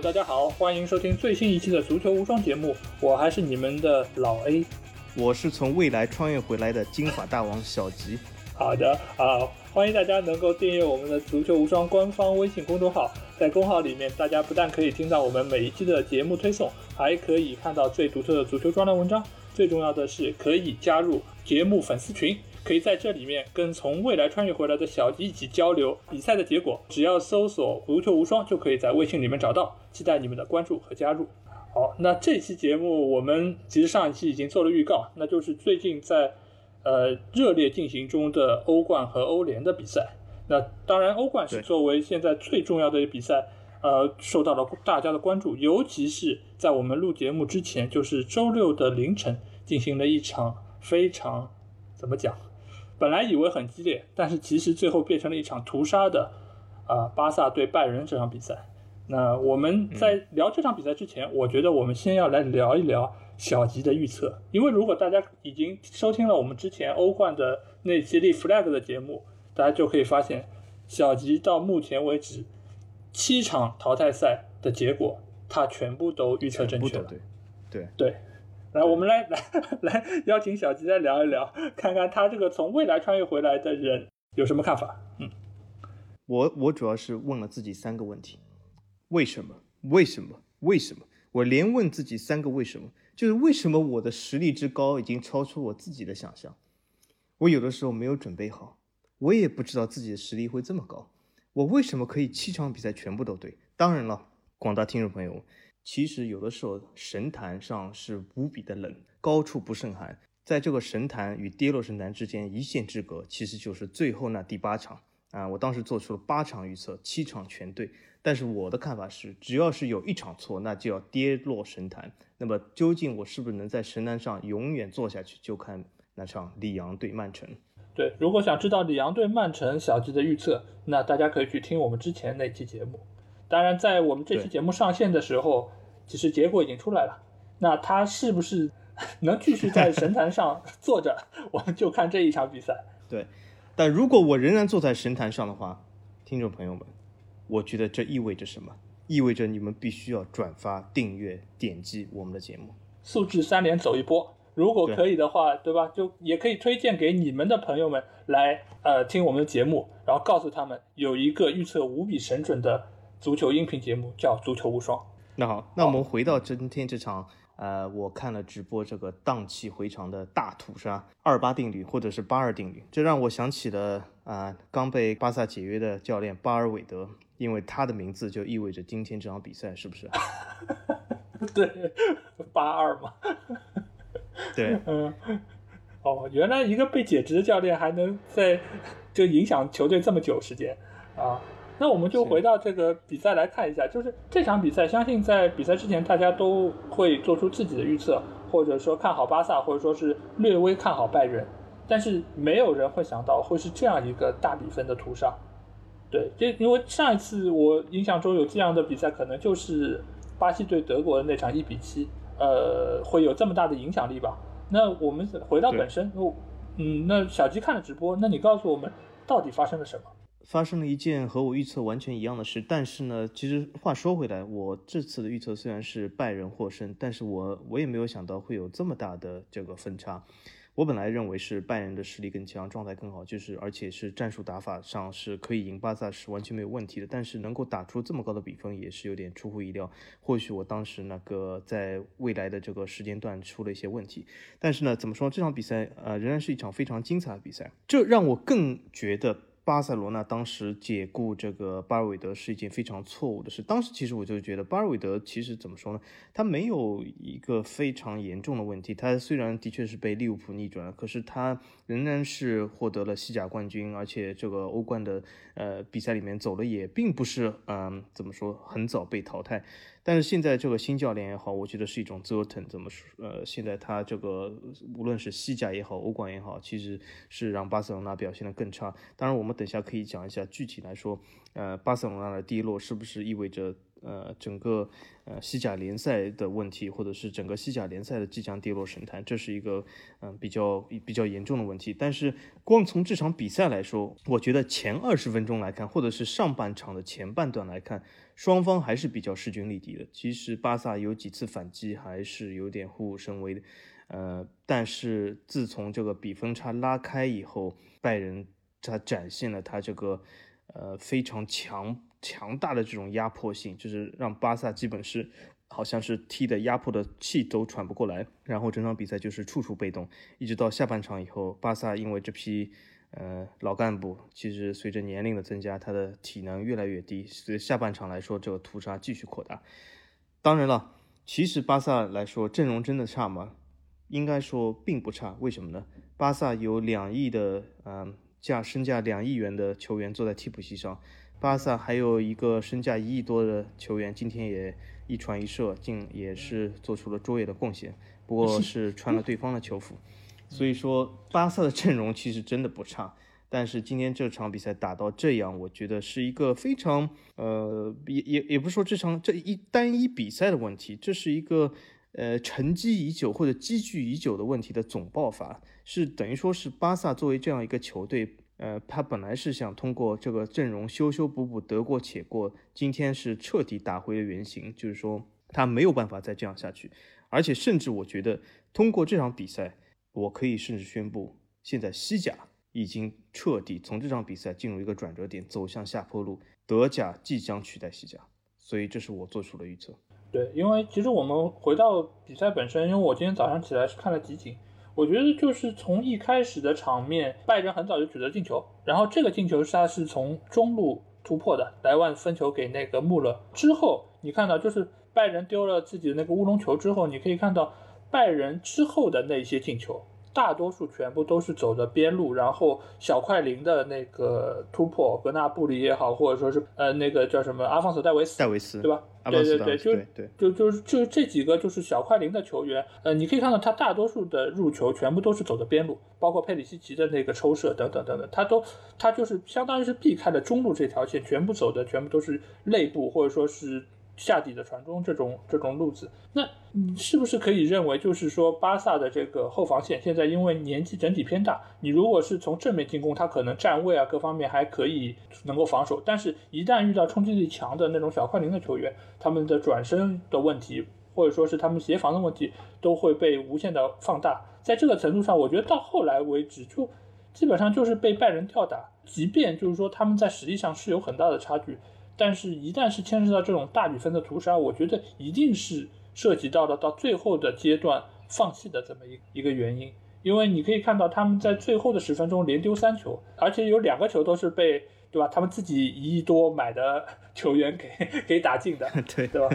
大家好，欢迎收听最新一期的足球无双节目，我还是你们的老 A，我是从未来穿越回来的金发大王小吉。好的啊，欢迎大家能够订阅我们的足球无双官方微信公众号，在公号里面，大家不但可以听到我们每一期的节目推送，还可以看到最独特的足球专栏文章，最重要的是可以加入节目粉丝群。可以在这里面跟从未来穿越回来的小吉一起交流比赛的结果，只要搜索“足球无双”就可以在微信里面找到。期待你们的关注和加入。好，那这期节目我们其实上一期已经做了预告，那就是最近在呃热烈进行中的欧冠和欧联的比赛。那当然，欧冠是作为现在最重要的比赛，呃，受到了大家的关注，尤其是在我们录节目之前，就是周六的凌晨进行了一场非常怎么讲？本来以为很激烈，但是其实最后变成了一场屠杀的，啊，巴萨对拜仁这场比赛。那我们在聊这场比赛之前，我觉得我们先要来聊一聊小吉的预测，因为如果大家已经收听了我们之前欧冠的那期立 flag 的节目，大家就可以发现，小吉到目前为止七场淘汰赛的结果，他全部都预测正确了。对，对，对。来，我们来 来来邀请小吉来聊一聊，看看他这个从未来穿越回来的人有什么看法。嗯，我我主要是问了自己三个问题：为什么？为什么？为什么？我连问自己三个为什么，就是为什么我的实力之高已经超出我自己的想象。我有的时候没有准备好，我也不知道自己的实力会这么高。我为什么可以七场比赛全部都对？当然了，广大听众朋友。其实有的时候神坛上是无比的冷，高处不胜寒。在这个神坛与跌落神坛之间一线之隔，其实就是最后那第八场啊！我当时做出了八场预测，七场全对。但是我的看法是，只要是有一场错，那就要跌落神坛。那么究竟我是不是能在神坛上永远坐下去，就看那场里昂对曼城。对，如果想知道里昂对曼城小吉的预测，那大家可以去听我们之前那期节目。当然，在我们这期节目上线的时候。其实结果已经出来了，那他是不是 能继续在神坛上 坐着？我们就看这一场比赛。对，但如果我仍然坐在神坛上的话，听众朋友们，我觉得这意味着什么？意味着你们必须要转发、订阅、点击我们的节目，素质三连走一波。如果可以的话，对吧？就也可以推荐给你们的朋友们来呃听我们的节目，然后告诉他们有一个预测无比神准的足球音频节目，叫《足球无双》。那好，那我们回到今天这场，呃，我看了直播这个荡气回肠的大屠杀二八定律或者是八二定律，这让我想起了啊刚被巴萨解约的教练巴尔韦德，因为他的名字就意味着今天这场比赛是不是？对，八二嘛。对，嗯，哦，原来一个被解职的教练还能在就影响球队这么久时间啊。那我们就回到这个比赛来看一下，就是这场比赛，相信在比赛之前大家都会做出自己的预测，或者说看好巴萨，或者说是略微看好拜仁，但是没有人会想到会是这样一个大比分的屠杀。对，这因为上一次我印象中有这样的比赛，可能就是巴西对德国的那场一比七，呃，会有这么大的影响力吧？那我们回到本身，嗯，那小鸡看了直播，那你告诉我们到底发生了什么？发生了一件和我预测完全一样的事，但是呢，其实话说回来，我这次的预测虽然是拜仁获胜，但是我我也没有想到会有这么大的这个分差。我本来认为是拜仁的实力更强，状态更好，就是而且是战术打法上是可以赢巴萨是完全没有问题的。但是能够打出这么高的比分也是有点出乎意料。或许我当时那个在未来的这个时间段出了一些问题，但是呢，怎么说这场比赛呃仍然是一场非常精彩的比赛，这让我更觉得。巴塞罗那当时解雇这个巴尔韦德是一件非常错误的事。当时其实我就觉得巴尔韦德其实怎么说呢？他没有一个非常严重的问题。他虽然的确是被利物浦逆转了，可是他仍然是获得了西甲冠军，而且这个欧冠的呃比赛里面走的也并不是嗯怎么说很早被淘汰。但是现在这个新教练也好，我觉得是一种折腾。怎么说？呃，现在他这个无论是西甲也好，欧冠也好，其实是让巴塞罗那表现的更差。当然，我们等下可以讲一下具体来说，呃，巴塞罗那的低落是不是意味着呃整个呃西甲联赛的问题，或者是整个西甲联赛的即将跌落神坛，这是一个嗯比较比较严重的问题。但是光从这场比赛来说，我觉得前二十分钟来看，或者是上半场的前半段来看，双方还是比较势均力敌的。其实巴萨有几次反击还是有点虎虎生威的，呃，但是自从这个比分差拉开以后，拜仁他展现了他这个。呃，非常强强大的这种压迫性，就是让巴萨基本是好像是踢的压迫的气都喘不过来，然后整场比赛就是处处被动，一直到下半场以后，巴萨因为这批呃老干部，其实随着年龄的增加，他的体能越来越低，所以下半场来说，这个屠杀继续扩大。当然了，其实巴萨来说阵容真的差吗？应该说并不差，为什么呢？巴萨有两亿的嗯。价身价两亿元的球员坐在替补席上，巴萨还有一个身价一亿多的球员，今天也一传一射，竟也是做出了卓越的贡献，不过是穿了对方的球服。所以说，巴萨的阵容其实真的不差，但是今天这场比赛打到这样，我觉得是一个非常呃，也也也不是说这场这一单一比赛的问题，这是一个。呃，沉积已久或者积聚已久的问题的总爆发，是等于说是巴萨作为这样一个球队，呃，他本来是想通过这个阵容修修补补，得过且过，今天是彻底打回了原形，就是说他没有办法再这样下去，而且甚至我觉得通过这场比赛，我可以甚至宣布，现在西甲已经彻底从这场比赛进入一个转折点，走向下坡路，德甲即将取代西甲，所以这是我做出的预测。对，因为其实我们回到比赛本身，因为我今天早上起来是看了集锦，我觉得就是从一开始的场面，拜仁很早就取得进球，然后这个进球是他是从中路突破的，莱万分球给那个穆勒之后，你看到就是拜仁丢了自己的那个乌龙球之后，你可以看到拜仁之后的那些进球。大多数全部都是走的边路，然后小快灵的那个突破，格纳布里也好，或者说是呃那个叫什么阿方索戴维斯，戴维斯对吧？对对对，就就就就这几个就是小快灵的球员，呃，你可以看到他大多数的入球全部都是走的边路，包括佩里西奇的那个抽射等等等等，他都他就是相当于是避开了中路这条线，全部走的全部都是内部或者说是。下底的传中这种这种路子，那你是不是可以认为，就是说巴萨的这个后防线现在因为年纪整体偏大，你如果是从正面进攻，他可能站位啊各方面还可以能够防守，但是一旦遇到冲击力强的那种小快灵的球员，他们的转身的问题，或者说是他们协防的问题，都会被无限的放大。在这个程度上，我觉得到后来为止，就基本上就是被拜仁吊打，即便就是说他们在实力上是有很大的差距。但是，一旦是牵涉到这种大比分的屠杀，我觉得一定是涉及到了到最后的阶段放弃的这么一一个原因。因为你可以看到他们在最后的十分钟连丢三球，而且有两个球都是被对吧？他们自己一亿多买的球员给给打进的，对对吧？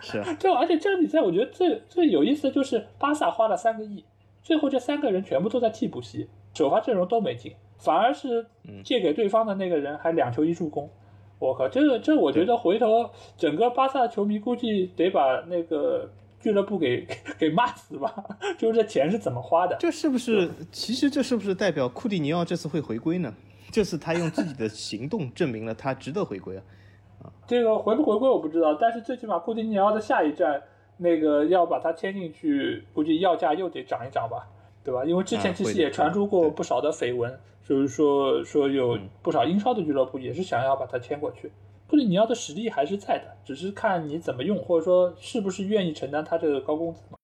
是啊，就而且这场比赛我觉得最最有意思的就是巴萨花了三个亿，最后这三个人全部都在替补席，首发阵容都没进，反而是借给对方的那个人还两球一助攻。我靠，这个这我觉得回头整个巴萨球迷估计得把那个俱乐部给给骂死吧！就是这钱是怎么花的？这是不是？其实这是不是代表库蒂尼奥这次会回归呢？这次他用自己的行动证明了他值得回归啊！啊，这个回不回归我不知道，但是最起码库蒂尼奥的下一站那个要把他签进去，估计要价又得涨一涨吧，对吧？因为之前其实也传出过不少的绯闻。就是说，说有不少英超的俱乐部也是想要把他签过去。库里尼奥的实力还是在的，只是看你怎么用，或者说是不是愿意承担他这个高工资嘛。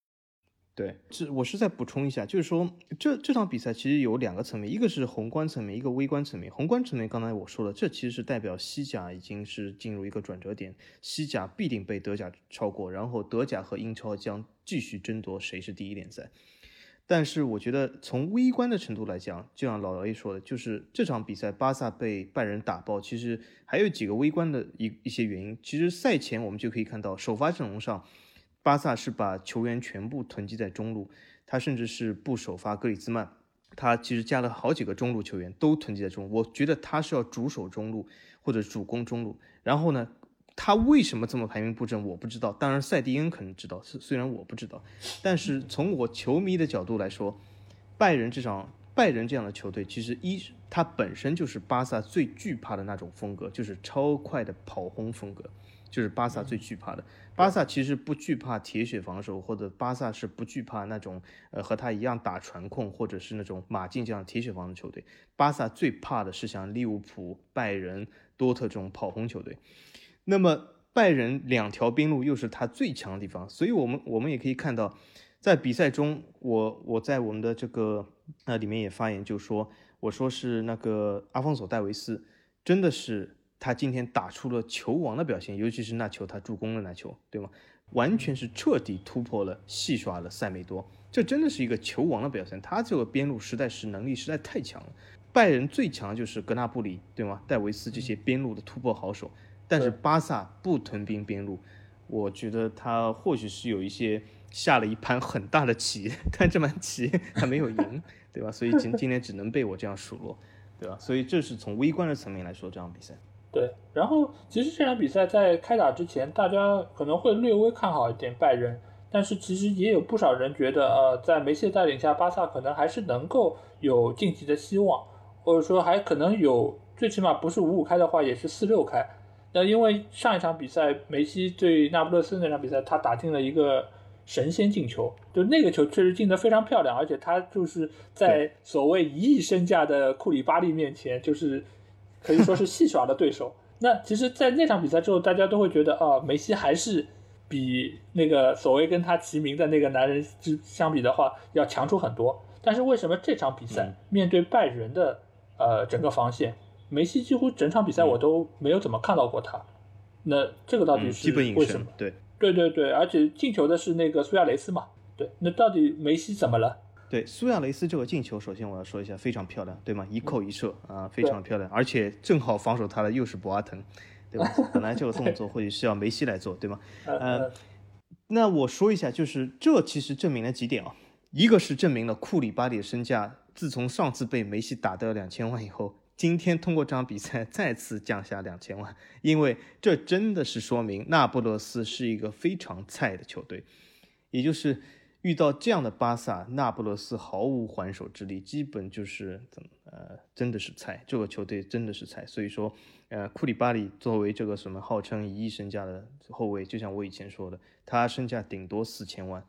对，这我是再补充一下，就是说这这场比赛其实有两个层面，一个是宏观层面，一个微观层面。宏观层面，刚才我说了，这其实是代表西甲已经是进入一个转折点，西甲必定被德甲超过，然后德甲和英超将继续争夺谁是第一联赛。但是我觉得从微观的程度来讲，就像老 A 说的，就是这场比赛巴萨被拜仁打爆，其实还有几个微观的一一些原因。其实赛前我们就可以看到，首发阵容上，巴萨是把球员全部囤积在中路，他甚至是不首发格里兹曼，他其实加了好几个中路球员都囤积在中路。我觉得他是要主守中路或者主攻中路，然后呢？他为什么这么排兵布阵？我不知道。当然，塞蒂恩可能知道，虽虽然我不知道。但是从我球迷的角度来说，拜仁这场拜仁这样的球队，其实一他本身就是巴萨最惧怕的那种风格，就是超快的跑轰风格。就是巴萨最惧怕的。巴萨其实不惧怕铁血防守，或者巴萨是不惧怕那种呃和他一样打传控，或者是那种马竞这样铁血防守球队。巴萨最怕的是像利物浦、拜仁、多特这种跑轰球队。那么拜仁两条边路又是他最强的地方，所以我们我们也可以看到，在比赛中，我我在我们的这个那里面也发言，就说我说是那个阿方索戴维斯，真的是。他今天打出了球王的表现，尤其是那球他助攻的那球，对吗？完全是彻底突破了戏耍了塞梅多，这真的是一个球王的表现。他这个边路实在是能力实在太强了。拜仁最强就是格纳布里，对吗？戴维斯这些边路的突破好手，但是巴萨不屯兵边路，我觉得他或许是有一些下了一盘很大的棋，但这盘棋他没有赢，对吧？所以今 今天只能被我这样数落，对吧？所以这是从微观的层面来说这场比赛。对，然后其实这场比赛在开打之前，大家可能会略微看好一点拜仁，但是其实也有不少人觉得，呃，在梅西带领下，巴萨可能还是能够有晋级的希望，或者说还可能有，最起码不是五五开的话，也是四六开。那因为上一场比赛梅西对那不勒斯那场比赛，他打进了一个神仙进球，就那个球确实进得非常漂亮，而且他就是在所谓一亿身价的库里巴利面前，就是。可以说是戏耍了对手。那其实，在那场比赛之后，大家都会觉得啊，梅西还是比那个所谓跟他齐名的那个男人之相比的话，要强出很多。但是为什么这场比赛面对拜仁的呃整个防线，梅西几乎整场比赛我都没有怎么看到过他？那这个到底是为什么？对对对对，而且进球的是那个苏亚雷斯嘛？对，那到底梅西怎么了？对苏亚雷斯这个进球，首先我要说一下，非常漂亮，对吗？一扣一射啊，非常漂亮，而且正好防守他的又是博阿滕，对吧？本来这个动作或许是要梅西来做，对吗？呃，那我说一下，就是这其实证明了几点啊，一个是证明了库里巴里的身价自从上次被梅西打掉两千万以后，今天通过这场比赛再次降下两千万，因为这真的是说明那不勒斯是一个非常菜的球队，也就是。遇到这样的巴萨，那不勒斯毫无还手之力，基本就是怎么呃，真的是菜，这个球队真的是菜。所以说，呃，库里巴里作为这个什么号称一亿身价的后卫，就像我以前说的，他身价顶多四千万，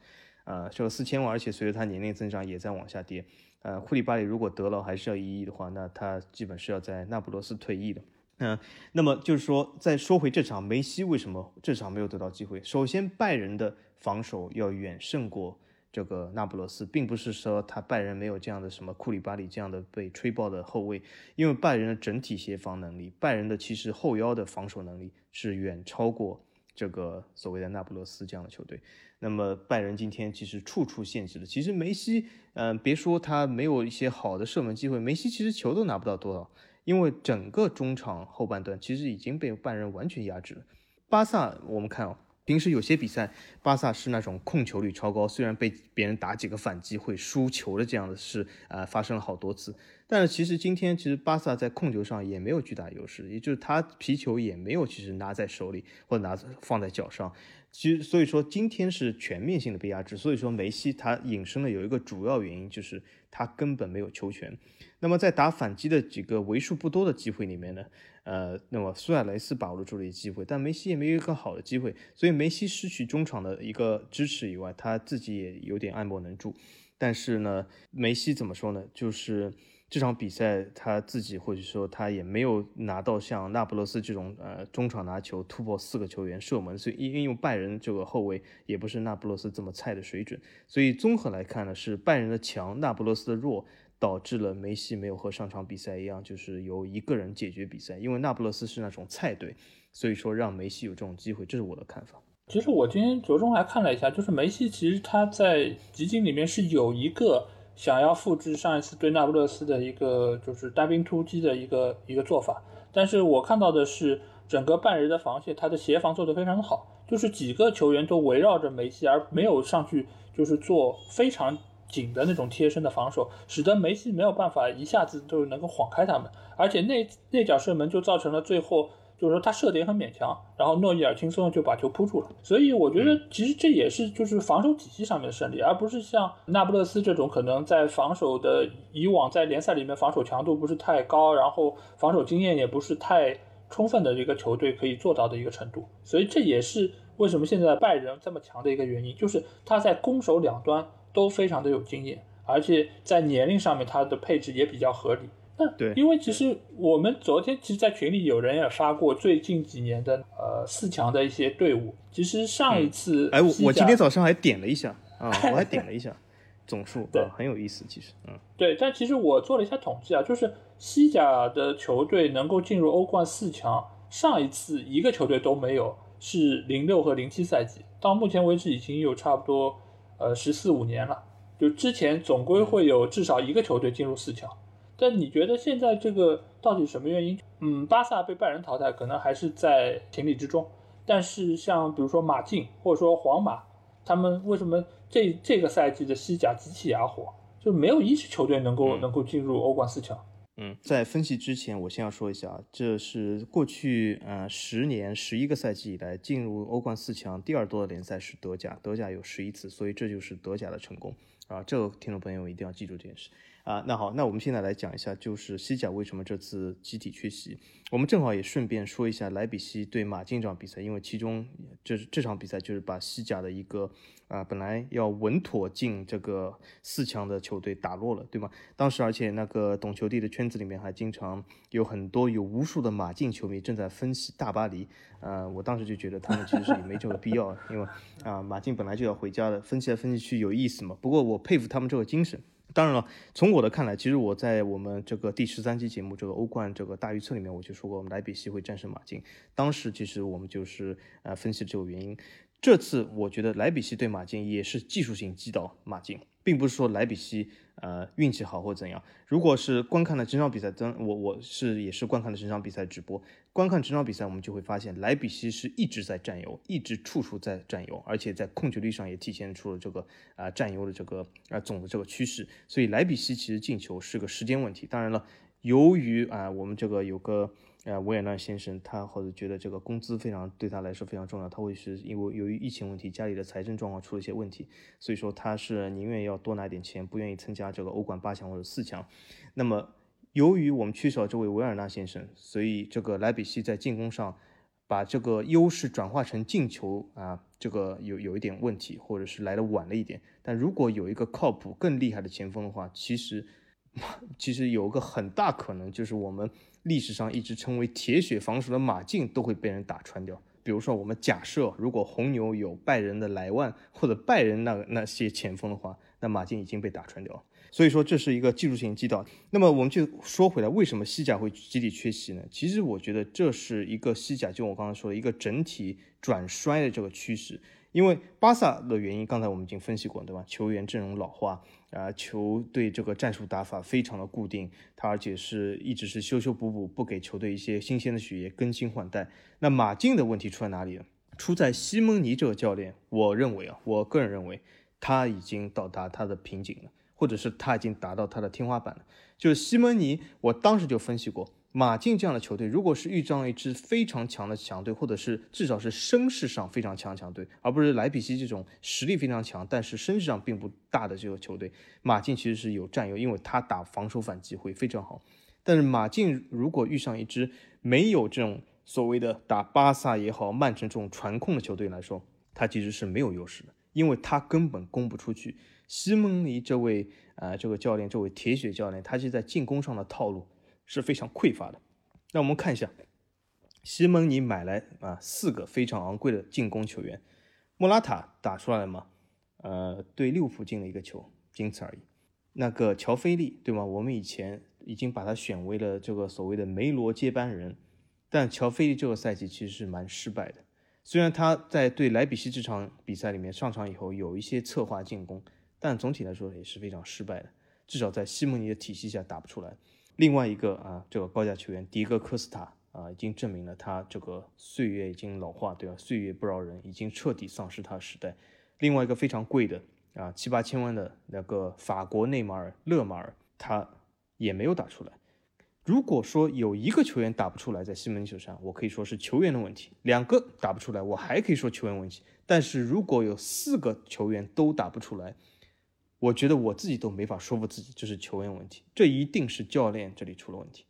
啊，这个四千万，而且随着他年龄增长也在往下跌。呃，库里巴里如果得了还是要一亿的话，那他基本是要在那不勒斯退役的。嗯，那么就是说，再说回这场，梅西为什么这场没有得到机会？首先，拜仁的。防守要远胜过这个那不勒斯，并不是说他拜仁没有这样的什么库里巴里这样的被吹爆的后卫，因为拜仁的整体协防能力，拜仁的其实后腰的防守能力是远超过这个所谓的那不勒斯这样的球队。那么拜仁今天其实处处限制了，其实梅西，嗯，别说他没有一些好的射门机会，梅西其实球都拿不到多少，因为整个中场后半段其实已经被拜仁完全压制了。巴萨，我们看哦。平时有些比赛，巴萨是那种控球率超高，虽然被别人打几个反击会输球的这样的事，呃，发生了好多次。但是其实今天，其实巴萨在控球上也没有巨大优势，也就是他皮球也没有其实拿在手里或者拿放在脚上。其实所以说今天是全面性的被压制。所以说梅西他隐身了有一个主要原因就是他根本没有球权。那么在打反击的几个为数不多的机会里面呢，呃，那么苏亚雷斯把握住了一机会，但梅西也没有一个好的机会，所以梅西失去中场的一个支持以外，他自己也有点爱莫能助。但是呢，梅西怎么说呢？就是这场比赛他自己或者说他也没有拿到像那不勒斯这种呃中场拿球突破四个球员射门，所以因因为拜仁这个后卫也不是那不勒斯这么菜的水准，所以综合来看呢，是拜仁的强，那不勒斯的弱。导致了梅西没有和上场比赛一样，就是由一个人解决比赛。因为那不勒斯是那种菜队，所以说让梅西有这种机会，这是我的看法。其实我今天着重还看了一下，就是梅西其实他在集锦里面是有一个想要复制上一次对那不勒斯的一个就是单兵突击的一个一个做法，但是我看到的是整个半人的防线，他的协防做得非常的好，就是几个球员都围绕着梅西，而没有上去就是做非常。紧的那种贴身的防守，使得梅西没有办法一下子就能够晃开他们，而且那那脚射门就造成了最后就是说他射点很勉强，然后诺伊尔轻松的就把球扑住了。所以我觉得其实这也是就是防守体系上面的胜利，而不是像那不勒斯这种可能在防守的以往在联赛里面防守强度不是太高，然后防守经验也不是太充分的一个球队可以做到的一个程度。所以这也是为什么现在拜仁这么强的一个原因，就是他在攻守两端都非常的有经验，而且在年龄上面它的配置也比较合理。那对，因为其实我们昨天其实，在群里有人也发过最近几年的呃四强的一些队伍。其实上一次，哎，我我今天早上还点了一下啊，我还点了一下 总数，对，很有意思。其实，嗯，对，但其实我做了一下统计啊，就是西甲的球队能够进入欧冠四强，上一次一个球队都没有，是零六和零七赛季，到目前为止已经有差不多呃十四五年了。就之前总归会有至少一个球队进入四强。但你觉得现在这个到底什么原因？嗯，巴萨被拜仁淘汰，可能还是在情理之中。但是像比如说马竞或者说皇马，他们为什么这这个赛季的西甲极其哑火？就没有一支球队能够能够进入欧冠四强。嗯，在分析之前，我先要说一下，这是过去呃十年十一个赛季以来进入欧冠四强第二多的联赛是德甲，德甲有十一次，所以这就是德甲的成功啊！这个听众朋友一定要记住这件事。啊，那好，那我们现在来讲一下，就是西甲为什么这次集体缺席。我们正好也顺便说一下莱比锡对马竞这场比赛，因为其中这这场比赛就是把西甲的一个啊本来要稳妥进这个四强的球队打落了，对吗？当时而且那个懂球帝的圈子里面还经常有很多有无数的马竞球迷正在分析大巴黎，呃，我当时就觉得他们其实是也没这个必要，因为啊马竞本来就要回家的，分析来分析去有意思嘛。不过我佩服他们这个精神。当然了，从我的看来，其实我在我们这个第十三期节目这个欧冠这个大预测里面，我就说过，我们莱比锡会战胜马竞。当时其实我们就是呃分析这个原因。这次我觉得莱比锡对马竞也是技术性击倒马竞。并不是说莱比锡呃运气好或怎样。如果是观看了整场比赛，真我我是也是观看了整场比赛直播，观看整场比赛，我们就会发现莱比锡是一直在占优，一直处处在占优，而且在控球率上也体现出了这个啊占优的这个啊总的这个趋势。所以莱比锡其实进球是个时间问题。当然了，由于啊我们这个有个。呃，维也纳先生，他或者觉得这个工资非常对他来说非常重要，他会是因为由于疫情问题，家里的财政状况出了一些问题，所以说他是宁愿要多拿点钱，不愿意参加这个欧冠八强或者四强。那么，由于我们缺少这位维尔纳先生，所以这个莱比锡在进攻上把这个优势转化成进球啊，这个有有一点问题，或者是来的晚了一点。但如果有一个靠谱、更厉害的前锋的话，其实 其实有个很大可能就是我们。历史上一直称为铁血防守的马竞都会被人打穿掉。比如说，我们假设如果红牛有拜仁的莱万或者拜仁那那些前锋的话，那马竞已经被打穿掉了。所以说这是一个技术性击倒。那么我们就说回来，为什么西甲会集体缺席呢？其实我觉得这是一个西甲，就我刚才说的一个整体转衰的这个趋势。因为巴萨的原因，刚才我们已经分析过，对吧？球员阵容老化，啊，球队这个战术打法非常的固定，他而且是一直是修修补补，不给球队一些新鲜的血液，更新换代。那马竞的问题出在哪里呢？出在西蒙尼这个教练。我认为啊，我个人认为他已经到达他的瓶颈了，或者是他已经达到他的天花板了。就是西蒙尼，我当时就分析过。马竞这样的球队，如果是遇上一支非常强的强队，或者是至少是声势上非常强强队，而不是莱比锡这种实力非常强，但是声势上并不大的这个球队，马竞其实是有占有，因为他打防守反击会非常好。但是马竞如果遇上一支没有这种所谓的打巴萨也好、曼城这种传控的球队来说，他其实是没有优势的，因为他根本攻不出去。西蒙尼这位啊这个教练，这位铁血教练，他是在进攻上的套路。是非常匮乏的。那我们看一下，西蒙尼买来啊四个非常昂贵的进攻球员，莫拉塔打出来了吗？呃，对利物浦进了一个球，仅此而已。那个乔菲利对吗？我们以前已经把他选为了这个所谓的梅罗接班人，但乔菲利这个赛季其实是蛮失败的。虽然他在对莱比锡这场比赛里面上场以后有一些策划进攻，但总体来说也是非常失败的，至少在西蒙尼的体系下打不出来。另外一个啊，这个高价球员迪戈科斯塔啊，已经证明了他这个岁月已经老化，对吧？岁月不饶人，已经彻底丧失他的时代。另外一个非常贵的啊，七八千万的那个法国内马尔勒马尔，他也没有打出来。如果说有一个球员打不出来，在西门球上，我可以说是球员的问题；两个打不出来，我还可以说球员问题。但是如果有四个球员都打不出来，我觉得我自己都没法说服自己这是球员问题，这一定是教练这里出了问题。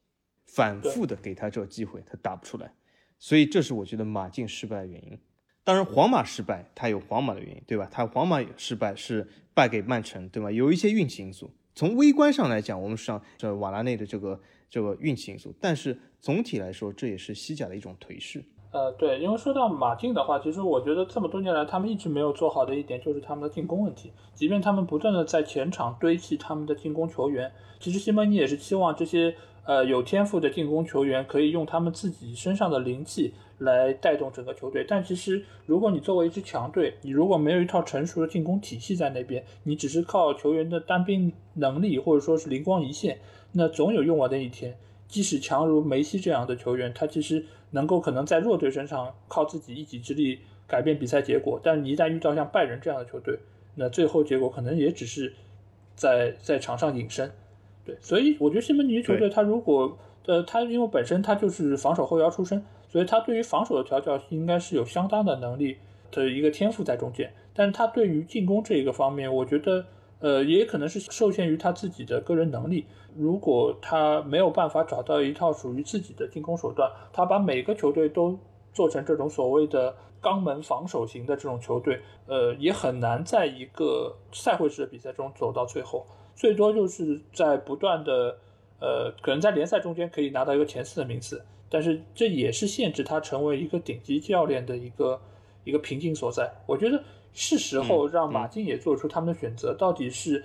反复的给他这个机会，他打不出来，所以这是我觉得马竞失败的原因。当然，皇马失败，他有皇马的原因，对吧？他皇马失败是败给曼城，对吧？有一些运气因素。从微观上来讲，我们上这瓦拉内的这个这个运气因素，但是总体来说，这也是西甲的一种颓势。呃，对，因为说到马竞的话，其实我觉得这么多年来，他们一直没有做好的一点就是他们的进攻问题。即便他们不断的在前场堆砌他们的进攻球员，其实西蒙尼也是期望这些呃有天赋的进攻球员可以用他们自己身上的灵气。来带动整个球队，但其实如果你作为一支强队，你如果没有一套成熟的进攻体系在那边，你只是靠球员的单兵能力或者说是灵光一现，那总有用完的一天。即使强如梅西这样的球员，他其实能够可能在弱队身上靠自己一己之力改变比赛结果，但你一旦遇到像拜仁这样的球队，那最后结果可能也只是在在场上隐身。对，所以我觉得西门尼球队他如果呃他因为本身他就是防守后腰出身。所以他对于防守的调教应该是有相当的能力的一个天赋在中间，但是他对于进攻这一个方面，我觉得，呃，也可能是受限于他自己的个人能力。如果他没有办法找到一套属于自己的进攻手段，他把每个球队都做成这种所谓的肛门防守型的这种球队，呃，也很难在一个赛会式的比赛中走到最后，最多就是在不断的，呃，可能在联赛中间可以拿到一个前四的名次。但是这也是限制他成为一个顶级教练的一个一个瓶颈所在。我觉得是时候让马竞也做出他们的选择，到底是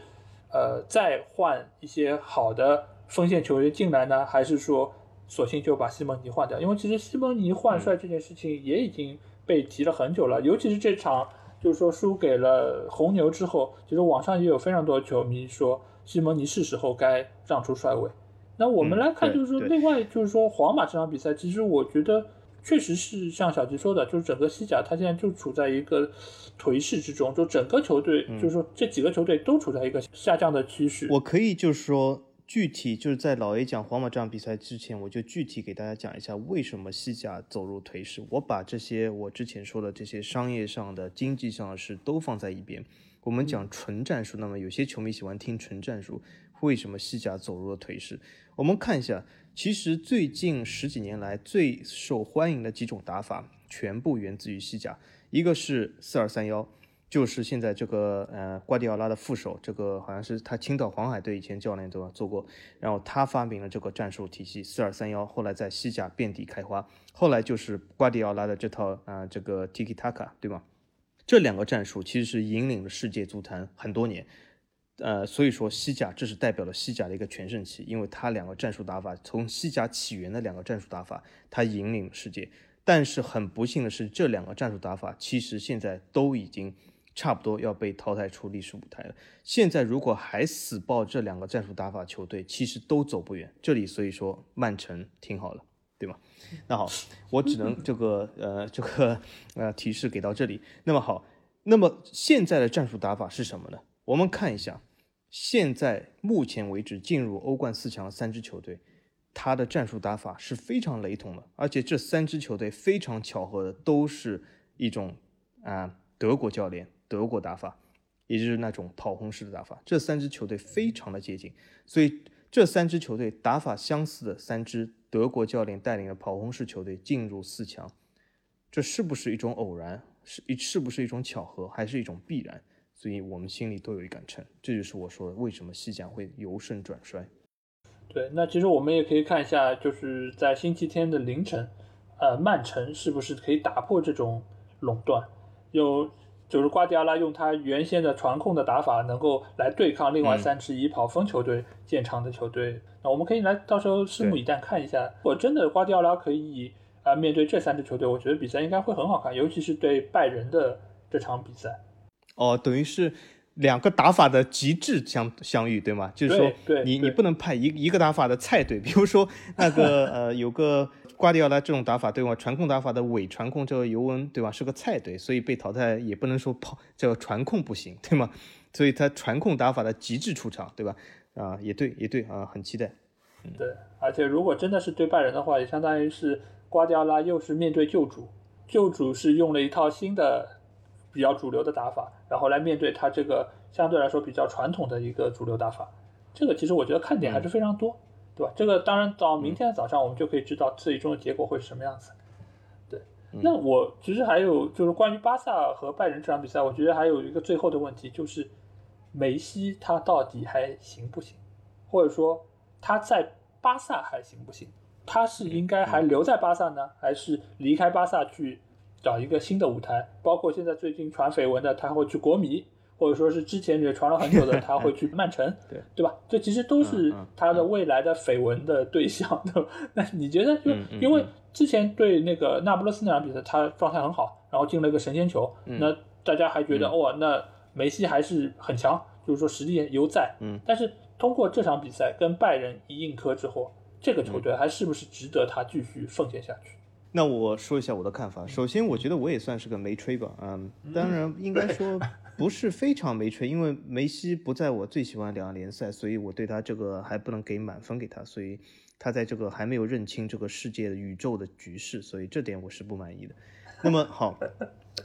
呃再换一些好的锋线球员进来呢，还是说索性就把西蒙尼换掉？因为其实西蒙尼换帅这件事情也已经被提了很久了，尤其是这场就是说输给了红牛之后，其实网上也有非常多球迷说西蒙尼是时候该让出帅位。那我们来看，就是说，另外就是说，皇马这场比赛，其实我觉得确实是像小吉说的，就是整个西甲，它现在就处在一个颓势之中，就整个球队，就是说这几个球队都处在一个下降的趋势。我可以就是说，具体就是在老 A 讲皇马这场比赛之前，我就具体给大家讲一下为什么西甲走入颓势。我把这些我之前说的这些商业上的、经济上的事都放在一边，我们讲纯战术。那么有些球迷喜欢听纯战术，为什么西甲走入了颓势？我们看一下，其实最近十几年来最受欢迎的几种打法，全部源自于西甲。一个是四二三幺，就是现在这个呃瓜迪奥拉的副手，这个好像是他青岛黄海队以前教练对吧做过，然后他发明了这个战术体系四二三幺，后来在西甲遍地开花。后来就是瓜迪奥拉的这套啊这个 Tiki Taka 对吗？这两个战术其实是引领了世界足坛很多年。呃，所以说西甲这是代表了西甲的一个全盛期，因为它两个战术打法从西甲起源的两个战术打法，它引领了世界。但是很不幸的是，这两个战术打法其实现在都已经差不多要被淘汰出历史舞台了。现在如果还死抱这两个战术打法，球队其实都走不远。这里所以说曼城听好了，对吗？那好，我只能这个呃这个呃提示给到这里。那么好，那么现在的战术打法是什么呢？我们看一下，现在目前为止进入欧冠四强的三支球队，他的战术打法是非常雷同的，而且这三支球队非常巧合的都是一种啊德国教练德国打法，也就是那种跑轰式的打法。这三支球队非常的接近，所以这三支球队打法相似的三支德国教练带领的跑轰式球队进入四强，这是不是一种偶然？是一是不是一种巧合？还是一种必然？所以我们心里都有一杆秤，这就是我说的为什么西甲会由盛转衰。对，那其实我们也可以看一下，就是在星期天的凌晨，呃，曼城是不是可以打破这种垄断？有，就是瓜迪奥拉用他原先的传控的打法，能够来对抗另外三支以跑锋球队见长的球队。那我们可以来到时候拭目以待，看一下，如果真的瓜迪奥拉可以啊面对这三支球队，我觉得比赛应该会很好看，尤其是对拜仁的这场比赛。哦，等于是两个打法的极致相相遇，对吗？就是说，你你不能派一一个打法的菜队，比如说 那个呃，有个瓜迪奥拉这种打法，对吗？传控打法的伪传控，这个尤文，对吧？是个菜队，所以被淘汰也不能说跑这个传控不行，对吗？所以他传控打法的极致出场，对吧？啊，也对，也对啊，很期待。对，而且如果真的是对拜仁的话，也相当于是瓜迪奥拉又是面对旧主，旧主是用了一套新的。比较主流的打法，然后来面对他这个相对来说比较传统的一个主流打法，这个其实我觉得看点还是非常多。对吧？这个当然到明天的早上我们就可以知道最终的结果会是什么样子。对，那我其实还有就是关于巴萨和拜仁这场比赛，我觉得还有一个最后的问题就是梅西他到底还行不行，或者说他在巴萨还行不行？他是应该还留在巴萨呢，还是离开巴萨去找一个新的舞台？包括现在最近传绯闻的，他会去国米。或者说是之前也传了很久的，他会去曼城，对对吧？这其实都是他的未来的绯闻的对象 对。那你觉得，就因为之前对那个那不勒斯那场比赛，他状态很好，然后进了一个神仙球，那大家还觉得哦，那梅西还是很强，就是说实力犹在。嗯，但是通过这场比赛跟拜仁一硬磕之后，这个球队还是不是值得他继续奉献下去？那我说一下我的看法。首先，我觉得我也算是个没吹吧，嗯，当然应该说。不是非常没吹，因为梅西不在我最喜欢两个联赛，所以我对他这个还不能给满分给他，所以他在这个还没有认清这个世界的宇宙的局势，所以这点我是不满意的。那么好，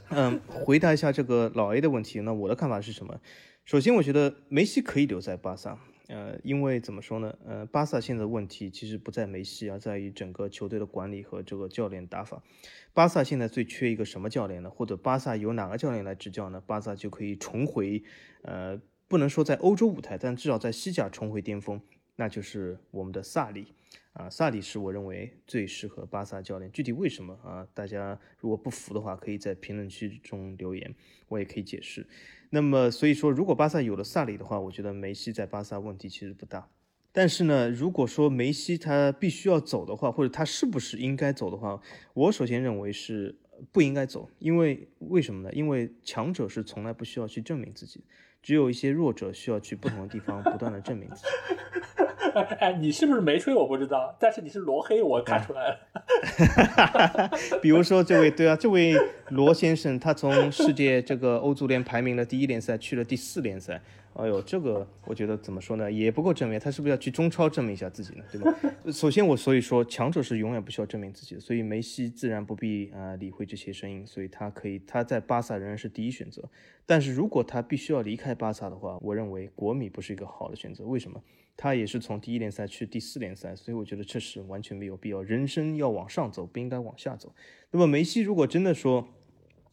嗯，回答一下这个老 A 的问题，那我的看法是什么？首先，我觉得梅西可以留在巴萨。呃，因为怎么说呢？呃，巴萨现在的问题其实不在梅西，而在于整个球队的管理和这个教练打法。巴萨现在最缺一个什么教练呢？或者巴萨由哪个教练来执教呢？巴萨就可以重回，呃，不能说在欧洲舞台，但至少在西甲重回巅峰，那就是我们的萨里。啊，萨里是我认为最适合巴萨教练。具体为什么啊？大家如果不服的话，可以在评论区中留言，我也可以解释。那么，所以说，如果巴萨有了萨里的话，我觉得梅西在巴萨问题其实不大。但是呢，如果说梅西他必须要走的话，或者他是不是应该走的话，我首先认为是不应该走。因为为什么呢？因为强者是从来不需要去证明自己，只有一些弱者需要去不同的地方不断的证明自己。哎，你是不是没吹？我不知道，但是你是罗黑，我看出来了。比如说这位，对啊，这位罗先生，他从世界这个欧足联排名的第一联赛去了第四联赛。哎呦，这个我觉得怎么说呢，也不够证明。他是不是要去中超证明一下自己呢？对吧？首先我所以说，强者是永远不需要证明自己的，所以梅西自然不必啊理会这些声音，所以他可以他在巴萨仍然是第一选择。但是如果他必须要离开巴萨的话，我认为国米不是一个好的选择。为什么？他也是从第一联赛去第四联赛，所以我觉得这是完全没有必要。人生要往上走，不应该往下走。那么梅西如果真的说，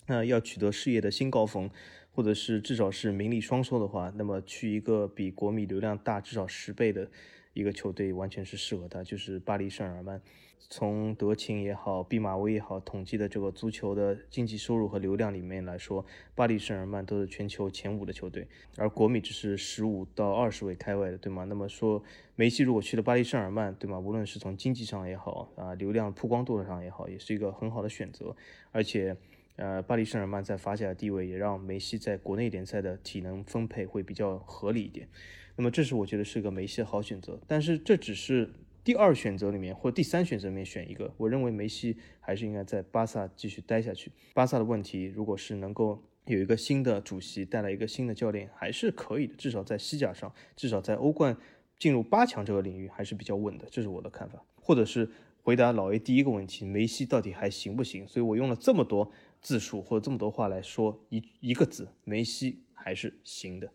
呃，要取得事业的新高峰，或者是至少是名利双收的话，那么去一个比国米流量大至少十倍的一个球队，完全是适合他，就是巴黎圣日耳曼。从德勤也好，毕马威也好，统计的这个足球的经济收入和流量里面来说，巴黎圣日耳曼都是全球前五的球队，而国米只是十五到二十位开外的，对吗？那么说，梅西如果去了巴黎圣日耳曼，对吗？无论是从经济上也好，啊，流量曝光度上也好，也是一个很好的选择。而且，呃，巴黎圣日耳曼在法甲的地位也让梅西在国内联赛的体能分配会比较合理一点。那么，这是我觉得是个梅西的好选择。但是，这只是。第二选择里面或第三选择里面选一个，我认为梅西还是应该在巴萨继续待下去。巴萨的问题，如果是能够有一个新的主席带来一个新的教练，还是可以的。至少在西甲上，至少在欧冠进入八强这个领域还是比较稳的，这是我的看法。或者是回答老 A 第一个问题，梅西到底还行不行？所以我用了这么多字数或者这么多话来说一一个字，梅西还是行的。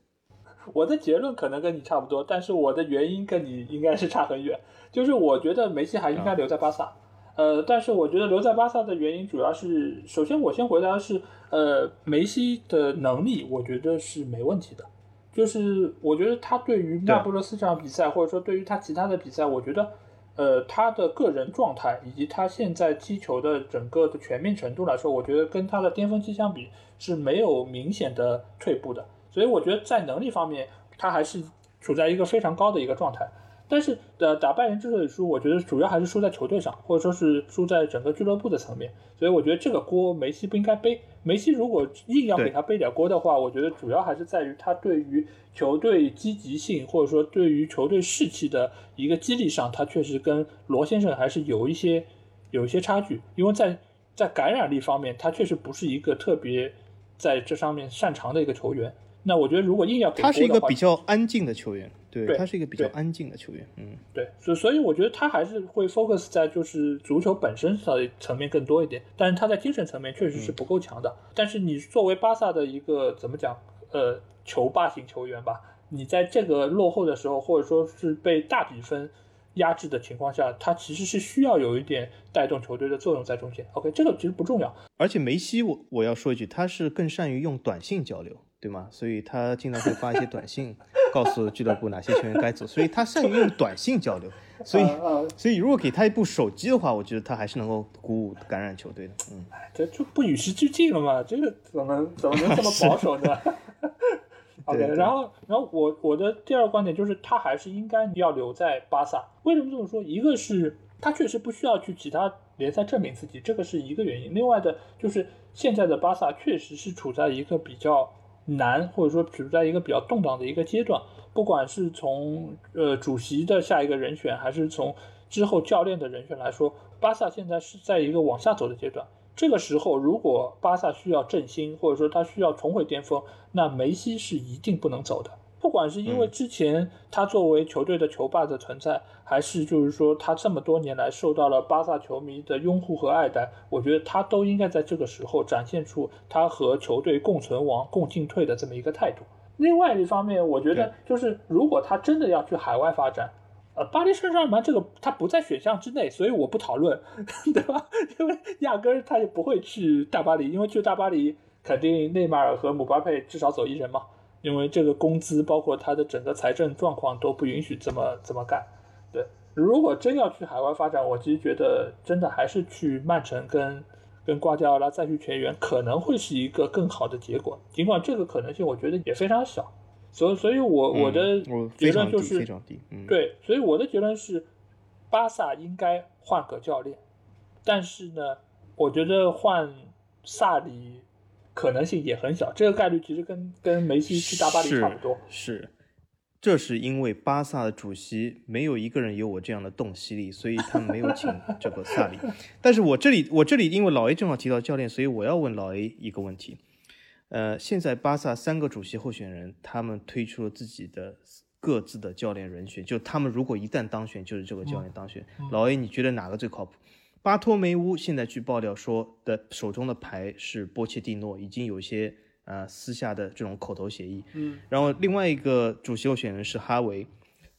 我的结论可能跟你差不多，但是我的原因跟你应该是差很远。就是我觉得梅西还应该留在巴萨，呃，但是我觉得留在巴萨的原因主要是，首先我先回答是，呃，梅西的能力我觉得是没问题的，就是我觉得他对于那不勒斯这场比赛，或者说对于他其他的比赛，我觉得，呃，他的个人状态以及他现在击球的整个的全面程度来说，我觉得跟他的巅峰期相比是没有明显的退步的，所以我觉得在能力方面，他还是处在一个非常高的一个状态。但是，呃，打败人之所以输，我觉得主要还是输在球队上，或者说是输在整个俱乐部的层面。所以，我觉得这个锅梅西不应该背。梅西如果硬要给他背点锅的话，我觉得主要还是在于他对于球队积极性，或者说对于球队士气的一个激励上，他确实跟罗先生还是有一些有一些差距。因为在在感染力方面，他确实不是一个特别在这上面擅长的一个球员。那我觉得，如果硬要给他是一个比较安静的球员。对他是一个比较安静的球员，嗯，对，所所以我觉得他还是会 focus 在就是足球本身的层面更多一点，但是他在精神层面确实是不够强的。但是你作为巴萨的一个怎么讲，呃，球霸型球员吧，你在这个落后的时候，或者说是被大比分压制的情况下，他其实是需要有一点带动球队的作用在中间。OK，这个其实不重要。而且梅西，我我要说一句，他是更善于用短信交流，对吗？所以他经常会发一些短信，告诉俱乐部哪些球员该走，所以他善于用短信交流。所以，所以如果给他一部手机的话，我觉得他还是能够鼓舞、感染球队的。嗯，这就不与时俱进了嘛？这个怎么怎么能这么保守呢？OK，然后，然后我我的第二个观点就是，他还是应该要留在巴萨。为什么这么说？一个是他确实不需要去其他联赛证明自己，这个是一个原因。另外的，就是现在的巴萨确实是处在一个比较难，或者说处在一个比较动荡的一个阶段。不管是从呃主席的下一个人选，还是从之后教练的人选来说，巴萨现在是在一个往下走的阶段。这个时候，如果巴萨需要振兴，或者说他需要重回巅峰，那梅西是一定不能走的。不管是因为之前他作为球队的球霸的存在，还是就是说他这么多年来受到了巴萨球迷的拥护和爱戴，我觉得他都应该在这个时候展现出他和球队共存亡、共进退的这么一个态度。另外一方面，我觉得就是如果他真的要去海外发展。呃，巴黎圣日耳曼这个他不在选项之内，所以我不讨论，对吧？因为压根儿他也不会去大巴黎，因为去大巴黎肯定内马尔和姆巴佩至少走一人嘛，因为这个工资包括他的整个财政状况都不允许这么这么干。对，如果真要去海外发展，我其实觉得真的还是去曼城跟跟瓜迪奥拉再去全员可能会是一个更好的结果，尽管这个可能性我觉得也非常小。所以，所以我我的结论就是，对，所以我的结论是，巴萨应该换个教练，但是呢，我觉得换萨里可能性也很小，这个概率其实跟跟梅西去大巴黎差不多。是，这是因为巴萨的主席没有一个人有我这样的洞悉力，所以他没有请 这个萨里。但是我这里，我这里因为老 A 正好提到教练，所以我要问老 A 一个问题。呃，现在巴萨三个主席候选人，他们推出了自己的各自的教练人选，就他们如果一旦当选，就是这个教练当选。老 A，你觉得哪个最靠谱？巴托梅乌现在据爆料说的手中的牌是波切蒂诺，已经有一些呃私下的这种口头协议。嗯，然后另外一个主席候选人是哈维，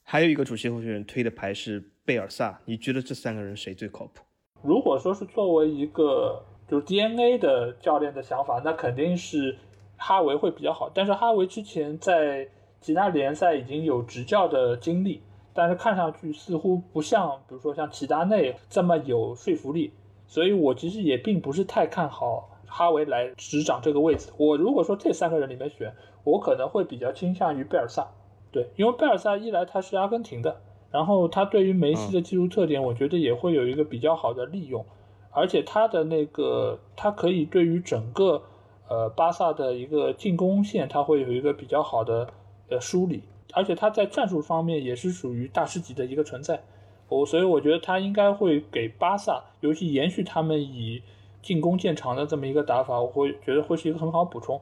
还有一个主席候选人推的牌是贝尔萨。你觉得这三个人谁最靠谱？如果说是作为一个。就是 DNA 的教练的想法，那肯定是哈维会比较好。但是哈维之前在其他联赛已经有执教的经历，但是看上去似乎不像，比如说像齐达内这么有说服力。所以我其实也并不是太看好哈维来执掌这个位置。我如果说这三个人里面选，我可能会比较倾向于贝尔萨。对，因为贝尔萨一来他是阿根廷的，然后他对于梅西的技术特点，我觉得也会有一个比较好的利用。而且他的那个，他可以对于整个，呃，巴萨的一个进攻线，他会有一个比较好的呃梳理。而且他在战术方面也是属于大师级的一个存在。我所以我觉得他应该会给巴萨，尤其延续他们以进攻见长的这么一个打法，我会觉得会是一个很好补充。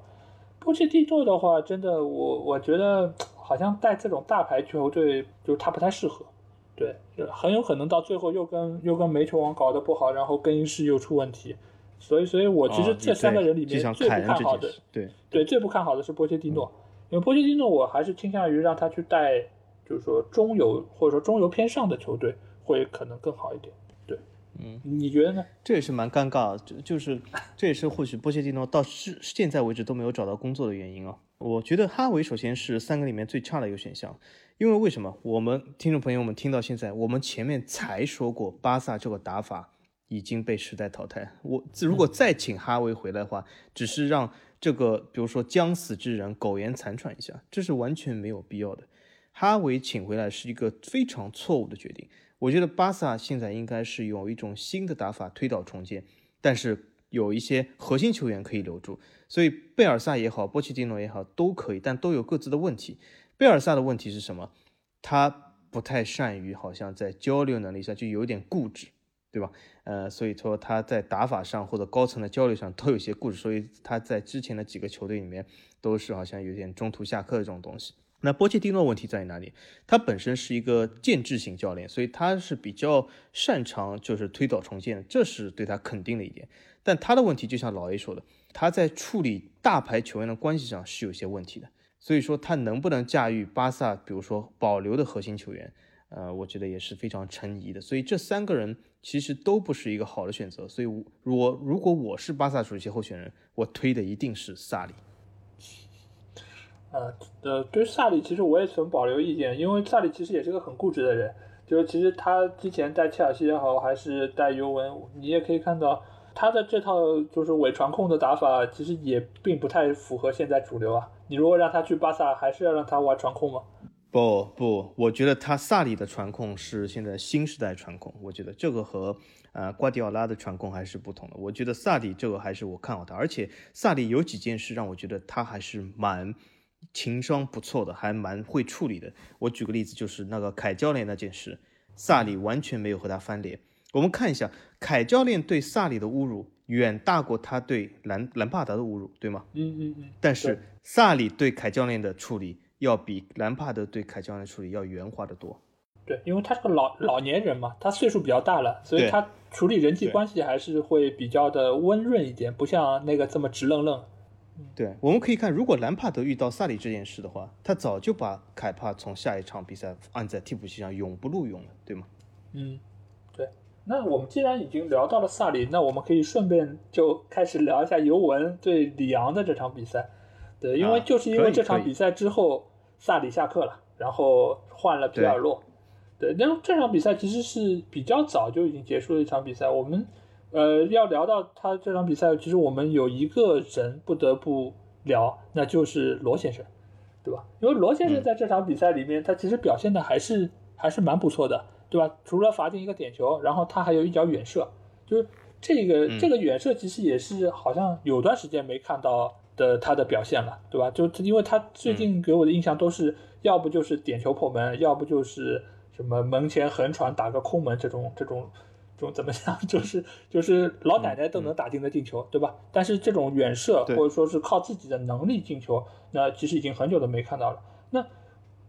波切蒂诺的话，真的我我觉得好像带这种大牌球队，就是他不太适合。对，很有可能到最后又跟又跟煤球王搞得不好，然后更衣室又出问题，所以，所以我其实这三个人里面最不看好的，对对，最不看好的是波切蒂诺，因为波切蒂诺我还是倾向于让他去带，就是说中游或者说中游偏上的球队会可能更好一点。对，嗯，你觉得呢？这也是蛮尴尬，就就是这也是或许波切蒂诺到是现在为止都没有找到工作的原因啊。我觉得哈维首先是三个里面最差的一个选项。因为为什么我们听众朋友们听到现在，我们前面才说过巴萨这个打法已经被时代淘汰。我如果再请哈维回来的话，只是让这个比如说将死之人苟延残喘一下，这是完全没有必要的。哈维请回来是一个非常错误的决定。我觉得巴萨现在应该是有一种新的打法推倒重建，但是有一些核心球员可以留住，所以贝尔萨也好，波切蒂诺也好都可以，但都有各自的问题。贝尔萨的问题是什么？他不太善于，好像在交流能力上就有点固执，对吧？呃，所以说他在打法上或者高层的交流上都有些固执，所以他在之前的几个球队里面都是好像有点中途下课的这种东西。那波切蒂诺问题在于哪里？他本身是一个建制型教练，所以他是比较擅长就是推倒重建，这是对他肯定的一点。但他的问题就像老 A 说的，他在处理大牌球员的关系上是有些问题的。所以说他能不能驾驭巴萨，比如说保留的核心球员，呃，我觉得也是非常成疑的。所以这三个人其实都不是一个好的选择。所以，我如果我是巴萨主席候选人，我推的一定是萨里。呃呃，对萨里其实我也存保留意见，因为萨里其实也是个很固执的人。就是其实他之前带切尔西也好，还是带尤文，你也可以看到他的这套就是伪传控的打法，其实也并不太符合现在主流啊。你如果让他去巴萨，还是要让他玩传控吗？不不，我觉得他萨里的传控是现在新时代传控，我觉得这个和呃瓜迪奥拉的传控还是不同的。我觉得萨里这个还是我看好他，而且萨里有几件事让我觉得他还是蛮。情商不错的，还蛮会处理的。我举个例子，就是那个凯教练那件事，萨里完全没有和他翻脸。我们看一下，凯教练对萨里的侮辱远大过他对兰兰帕达的侮辱，对吗？嗯嗯嗯。但是萨里对凯教练的处理要比兰帕德对凯教练处理要圆滑的多。对，因为他是个老老年人嘛，他岁数比较大了，所以他处理人际关系还是会比较的温润一点，不像那个这么直愣愣。对，我们可以看，如果兰帕德遇到萨里这件事的话，他早就把凯帕从下一场比赛按在替补席上，永不录用了，对吗？嗯，对。那我们既然已经聊到了萨里，那我们可以顺便就开始聊一下尤文对里昂的这场比赛。对，因为就是因为这场比赛之后，萨里下课了，然后换了皮尔洛。对，那这场比赛其实是比较早就已经结束了一场比赛，我们。呃，要聊到他这场比赛，其实我们有一个人不得不聊，那就是罗先生，对吧？因为罗先生在这场比赛里面，他其实表现的还是还是蛮不错的，对吧？除了罚进一个点球，然后他还有一脚远射，就是这个这个远射其实也是好像有段时间没看到的他的表现了，对吧？就因为他最近给我的印象都是要不就是点球破门，要不就是什么门前横传打个空门这种这种这。种怎么讲，就是就是老奶奶都能打进的进球，对吧？但是这种远射或者说是靠自己的能力进球，那其实已经很久都没看到了。那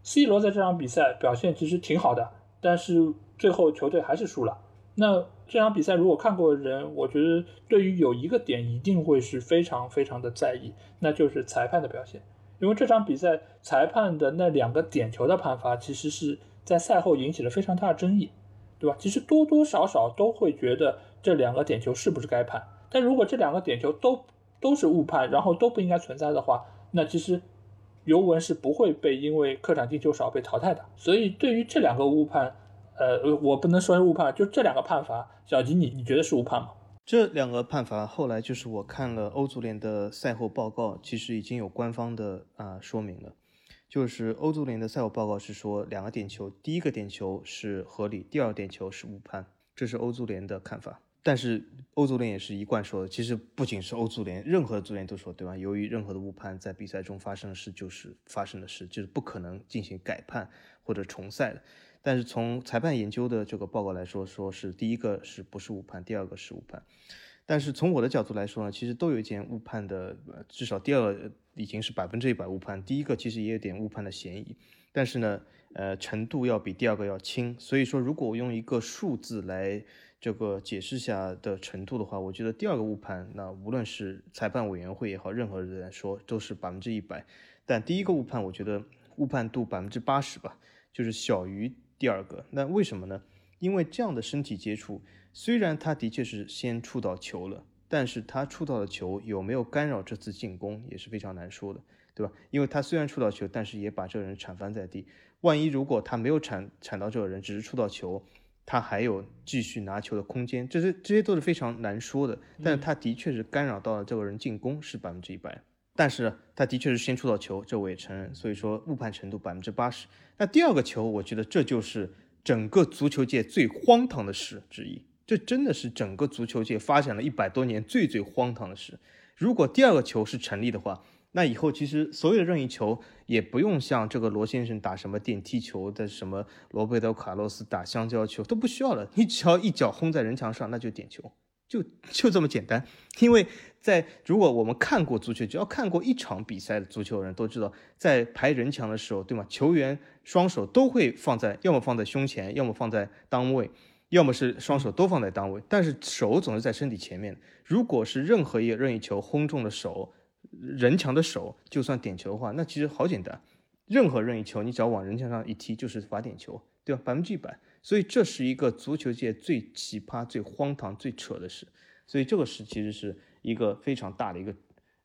C 罗在这场比赛表现其实挺好的，但是最后球队还是输了。那这场比赛如果看过的人，我觉得对于有一个点一定会是非常非常的在意，那就是裁判的表现。因为这场比赛裁判的那两个点球的判罚，其实是在赛后引起了非常大的争议。对吧？其实多多少少都会觉得这两个点球是不是该判。但如果这两个点球都都是误判，然后都不应该存在的话，那其实尤文是不会被因为客场进球少被淘汰的。所以对于这两个误判，呃，我不能说是误判，就这两个判罚，小吉你你觉得是误判吗？这两个判罚后来就是我看了欧足联的赛后报告，其实已经有官方的啊说明了。就是欧足联的赛后报告是说，两个点球，第一个点球是合理，第二个点球是误判，这是欧足联的看法。但是欧足联也是一贯说的，其实不仅是欧足联，任何的足联都说，对吧？由于任何的误判在比赛中发生的事就是发生的事，就是不可能进行改判或者重赛的。但是从裁判研究的这个报告来说，说是第一个是不是误判，第二个是误判。但是从我的角度来说呢，其实都有一件误判的，至少第二个已经是百分之一百误判，第一个其实也有点误判的嫌疑，但是呢，呃，程度要比第二个要轻。所以说，如果我用一个数字来这个解释下的程度的话，我觉得第二个误判，那无论是裁判委员会也好，任何人来说都是百分之一百。但第一个误判，我觉得误判度百分之八十吧，就是小于第二个。那为什么呢？因为这样的身体接触。虽然他的确是先触到球了，但是他触到的球有没有干扰这次进攻也是非常难说的，对吧？因为他虽然触到球，但是也把这个人铲翻在地。万一如果他没有铲铲到这个人，只是触到球，他还有继续拿球的空间，这些这些都是非常难说的。但是他的确是干扰到了这个人进攻，是百分之一百。但是他的确是先触到球，这我也承认。所以说误判程度百分之八十。那第二个球，我觉得这就是整个足球界最荒唐的事之一。这真的是整个足球界发展了一百多年最最荒唐的事。如果第二个球是成立的话，那以后其实所有的任意球也不用像这个罗先生打什么电梯球的，什么罗贝托卡洛斯打香蕉球都不需要了。你只要一脚轰在人墙上，那就点球，就就这么简单。因为在如果我们看过足球，只要看过一场比赛的足球人都知道，在排人墙的时候，对吗？球员双手都会放在，要么放在胸前，要么放在裆位。要么是双手都放在裆位，但是手总是在身体前面。如果是任何一个任意球轰中了手，人墙的手，就算点球的话，那其实好简单。任何任意球，你只要往人墙上一踢，就是罚点球。对吧？百分之一百。所以这是一个足球界最奇葩、最荒唐、最扯的事。所以这个事其实是一个非常大的一个，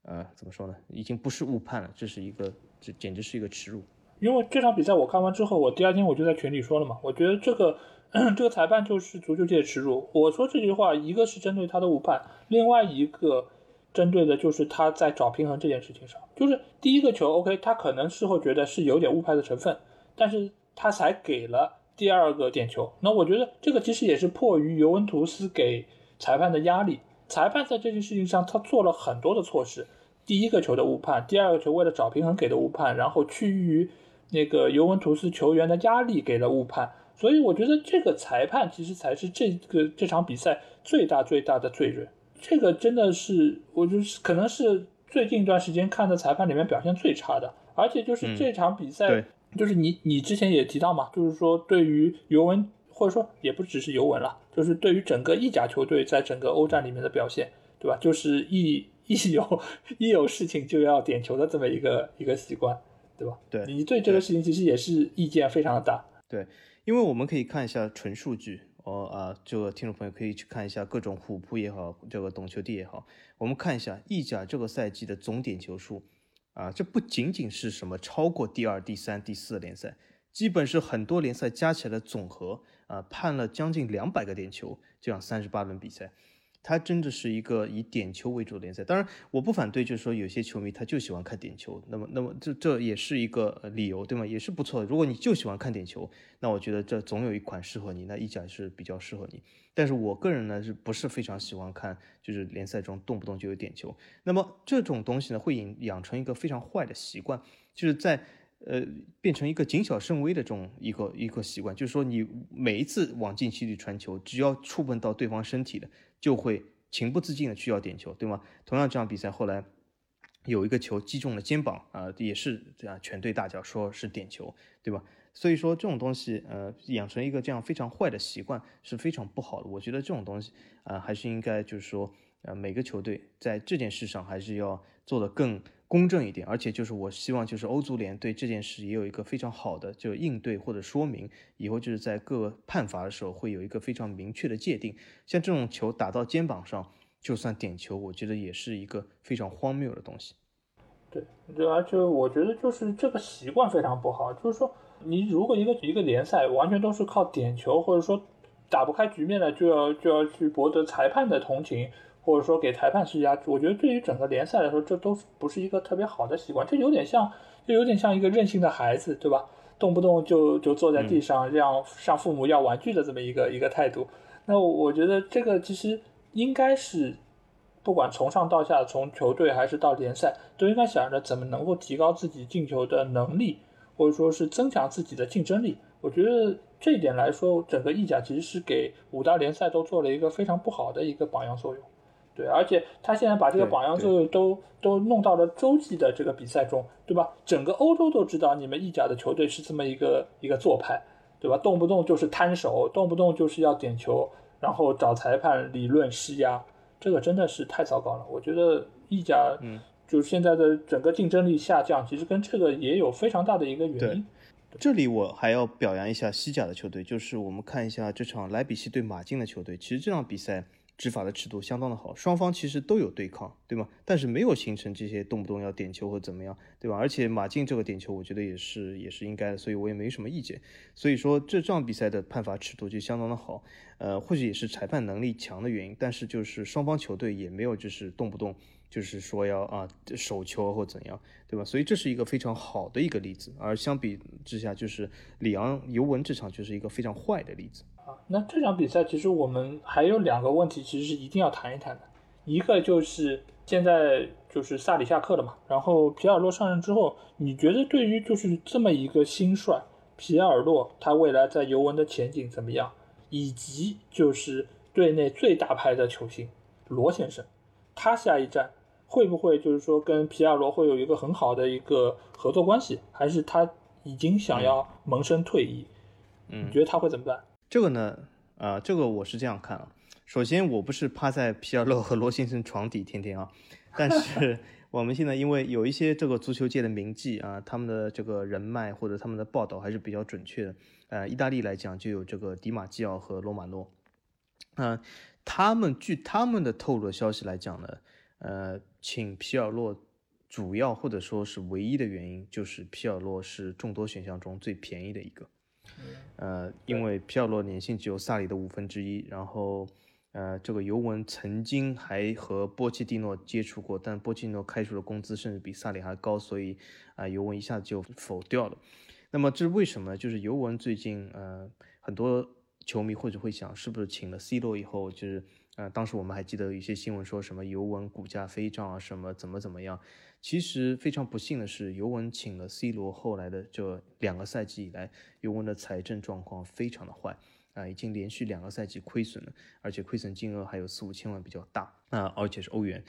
呃，怎么说呢？已经不是误判了，这是一个，这简直是一个耻辱。因为这场比赛我看完之后，我第二天我就在群里说了嘛，我觉得这个 这个裁判就是足球界的耻辱。我说这句话，一个是针对他的误判，另外一个针对的就是他在找平衡这件事情上。就是第一个球，OK，他可能事后觉得是有点误判的成分，但是他才给了第二个点球。那我觉得这个其实也是迫于尤文图斯给裁判的压力。裁判在这件事情上他做了很多的措施，第一个球的误判，第二个球为了找平衡给的误判，然后趋于。那个尤文图斯球员的压力给了误判，所以我觉得这个裁判其实才是这个这场比赛最大最大的罪人。这个真的是，我就是可能是最近一段时间看的裁判里面表现最差的。而且就是这场比赛，就是你你之前也提到嘛，就是说对于尤文或者说也不只是尤文了，就是对于整个意甲球队在整个欧战里面的表现，对吧？就是一一有一有事情就要点球的这么一个一个习惯。对吧？对你对这个事情其实也是意见非常的大。对，因为我们可以看一下纯数据，哦啊，这个听众朋友可以去看一下各种虎扑也好，这个懂球帝也好，我们看一下意甲这个赛季的总点球数，啊，这不仅仅是什么超过第二、第三、第四联赛，基本是很多联赛加起来的总和，啊，判了将近两百个点球，这样三十八轮比赛。它真的是一个以点球为主的联赛，当然我不反对，就是说有些球迷他就喜欢看点球，那么那么这这也是一个理由，对吗？也是不错的。如果你就喜欢看点球，那我觉得这总有一款适合你，那意甲是比较适合你。但是我个人呢是不是非常喜欢看，就是联赛中动不动就有点球，那么这种东西呢会引养成一个非常坏的习惯，就是在呃变成一个谨小慎微的这种一个一个习惯，就是说你每一次往禁区里传球，只要触碰到对方身体的。就会情不自禁的去要点球，对吗？同样这场比赛后来有一个球击中了肩膀啊，也是这样，全队大叫说是点球，对吧？所以说这种东西，呃，养成一个这样非常坏的习惯是非常不好的。我觉得这种东西啊，还是应该就是说，呃，每个球队在这件事上还是要做的更。公正一点，而且就是我希望，就是欧足联对这件事也有一个非常好的就应对或者说明，以后就是在各判罚的时候会有一个非常明确的界定。像这种球打到肩膀上就算点球，我觉得也是一个非常荒谬的东西。对，对而且我觉得就是这个习惯非常不好，就是说你如果一个一个联赛完全都是靠点球，或者说打不开局面了，就要就要去博得裁判的同情。或者说给裁判施压，我觉得对于整个联赛来说，这都不是一个特别好的习惯。这有点像，就有点像一个任性的孩子，对吧？动不动就就坐在地上，让向父母要玩具的这么一个一个态度。那我觉得这个其实应该是，不管从上到下，从球队还是到联赛，都应该想着怎么能够提高自己进球的能力，或者说是增强自己的竞争力。我觉得这一点来说，整个意甲其实是给五大联赛都做了一个非常不好的一个榜样作用。对，而且他现在把这个榜样作用都都弄到了洲际的这个比赛中，对吧？整个欧洲都知道你们意甲的球队是这么一个一个做派，对吧？动不动就是摊手，动不动就是要点球，然后找裁判理论施压，这个真的是太糟糕了。我觉得意甲，嗯，就现在的整个竞争力下降，其实跟这个也有非常大的一个原因。这里我还要表扬一下西甲的球队，就是我们看一下这场莱比锡对马竞的球队，其实这场比赛。执法的尺度相当的好，双方其实都有对抗，对吗？但是没有形成这些动不动要点球或怎么样，对吧？而且马竞这个点球，我觉得也是也是应该的，所以我也没什么意见。所以说这场比赛的判罚尺度就相当的好，呃，或许也是裁判能力强的原因，但是就是双方球队也没有就是动不动就是说要啊手球或怎样，对吧？所以这是一个非常好的一个例子，而相比之下，就是里昂尤文这场就是一个非常坏的例子。那这场比赛其实我们还有两个问题，其实是一定要谈一谈的。一个就是现在就是萨里下课了嘛，然后皮尔洛上任之后，你觉得对于就是这么一个新帅皮尔洛，他未来在尤文的前景怎么样？以及就是队内最大牌的球星罗先生，他下一站会不会就是说跟皮尔洛会有一个很好的一个合作关系，还是他已经想要萌生退役？嗯，你觉得他会怎么办？这个呢，啊，这个我是这样看啊。首先，我不是趴在皮尔洛和罗先生床底天天啊，但是 我们现在因为有一些这个足球界的名记啊，他们的这个人脉或者他们的报道还是比较准确的。呃，意大利来讲就有这个迪马基奥和罗马诺，嗯，他们据他们的透露的消息来讲呢，呃，请皮尔洛主要或者说是唯一的原因就是皮尔洛是众多选项中最便宜的一个，呃，因为皮尔洛年薪只有萨里的五分之一，然后。呃，这个尤文曾经还和波切蒂诺接触过，但波切蒂诺开出的工资甚至比萨里还高，所以啊，尤文一下子就否掉了。那么这是为什么？就是尤文最近呃，很多球迷或者会想，是不是请了 C 罗以后，就是呃，当时我们还记得有一些新闻说什么尤文股价飞涨啊，什么怎么怎么样。其实非常不幸的是，尤文请了 C 罗后来的这两个赛季以来，尤文的财政状况非常的坏。啊，已经连续两个赛季亏损了，而且亏损金额还有四五千万，比较大啊，而且是欧元。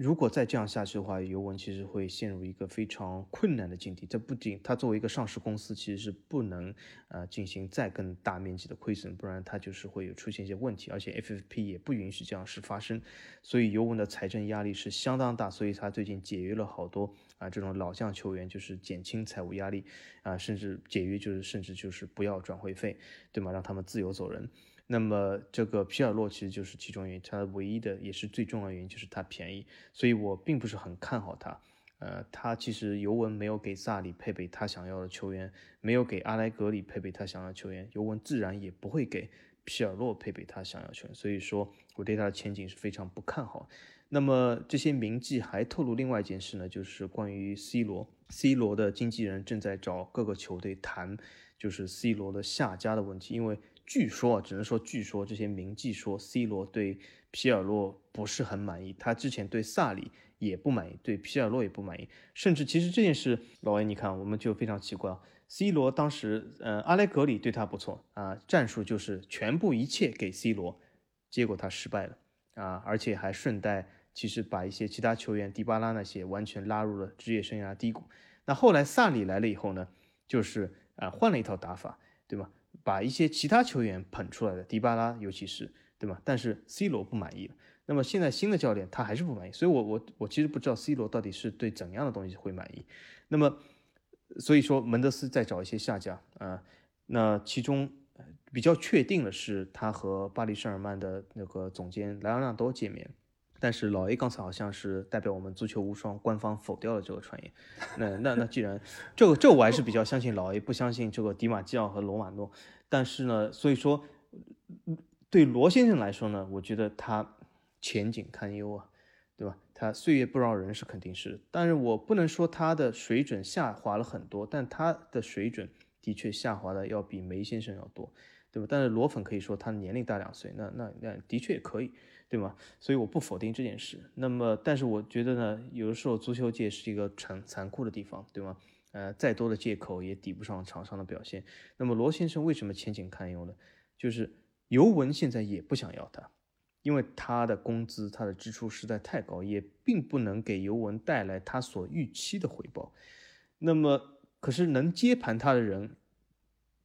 如果再这样下去的话，尤文其实会陷入一个非常困难的境地。这不仅它作为一个上市公司，其实是不能呃进行再更大面积的亏损，不然它就是会有出现一些问题。而且 FFP 也不允许这样事发生，所以尤文的财政压力是相当大。所以他最近解约了好多啊这种老将球员，就是减轻财务压力啊，甚至解约就是甚至就是不要转会费，对吗？让他们自由走人。那么这个皮尔洛其实就是其中原因，它唯一的也是最重要的原因就是它便宜，所以我并不是很看好它。呃，他其实尤文没有给萨里配备他想要的球员，没有给阿莱格里配备他想要的球员，尤文自然也不会给皮尔洛配备他想要球员。所以说，我对他的前景是非常不看好。那么这些名记还透露另外一件事呢，就是关于 C 罗，C 罗的经纪人正在找各个球队谈，就是 C 罗的下家的问题，因为。据说，只能说据说，这些名记说，C 罗对皮尔洛不是很满意，他之前对萨里也不满意，对皮尔洛也不满意，甚至其实这件事，老魏你看，我们就非常奇怪，C 罗当时，呃，阿莱格里对他不错啊，战术就是全部一切给 C 罗，结果他失败了啊，而且还顺带其实把一些其他球员迪巴拉那些完全拉入了职业生涯低谷。那后来萨里来了以后呢，就是啊换了一套打法，对吗？把一些其他球员捧出来的，迪巴拉尤其是，对吗？但是 C 罗不满意了。那么现在新的教练他还是不满意，所以我我我其实不知道 C 罗到底是对怎样的东西会满意。那么所以说门德斯在找一些下家啊，那其中比较确定的是他和巴黎圣日耳曼的那个总监莱昂纳多见面。但是老 A 刚才好像是代表我们足球无双官方否掉了这个传言，那那那既然这个这我还是比较相信老 A，不相信这个迪马基奥和罗马诺。但是呢，所以说对罗先生来说呢，我觉得他前景堪忧啊，对吧？他岁月不饶人是肯定是，但是我不能说他的水准下滑了很多，但他的水准的确下滑的要比梅先生要多，对吧？但是罗粉可以说他年龄大两岁，那那那的确也可以。对吗？所以我不否定这件事。那么，但是我觉得呢，有的时候足球界是一个残残酷的地方，对吗？呃，再多的借口也抵不上场上的表现。那么罗先生为什么前景堪忧呢？就是尤文现在也不想要他，因为他的工资、他的支出实在太高，也并不能给尤文带来他所预期的回报。那么，可是能接盘他的人，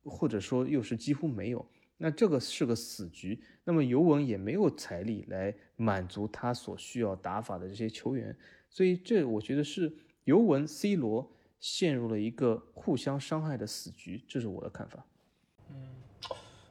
或者说又是几乎没有。那这个是个死局，那么尤文也没有财力来满足他所需要打法的这些球员，所以这我觉得是尤文 C 罗陷入了一个互相伤害的死局，这是我的看法。嗯，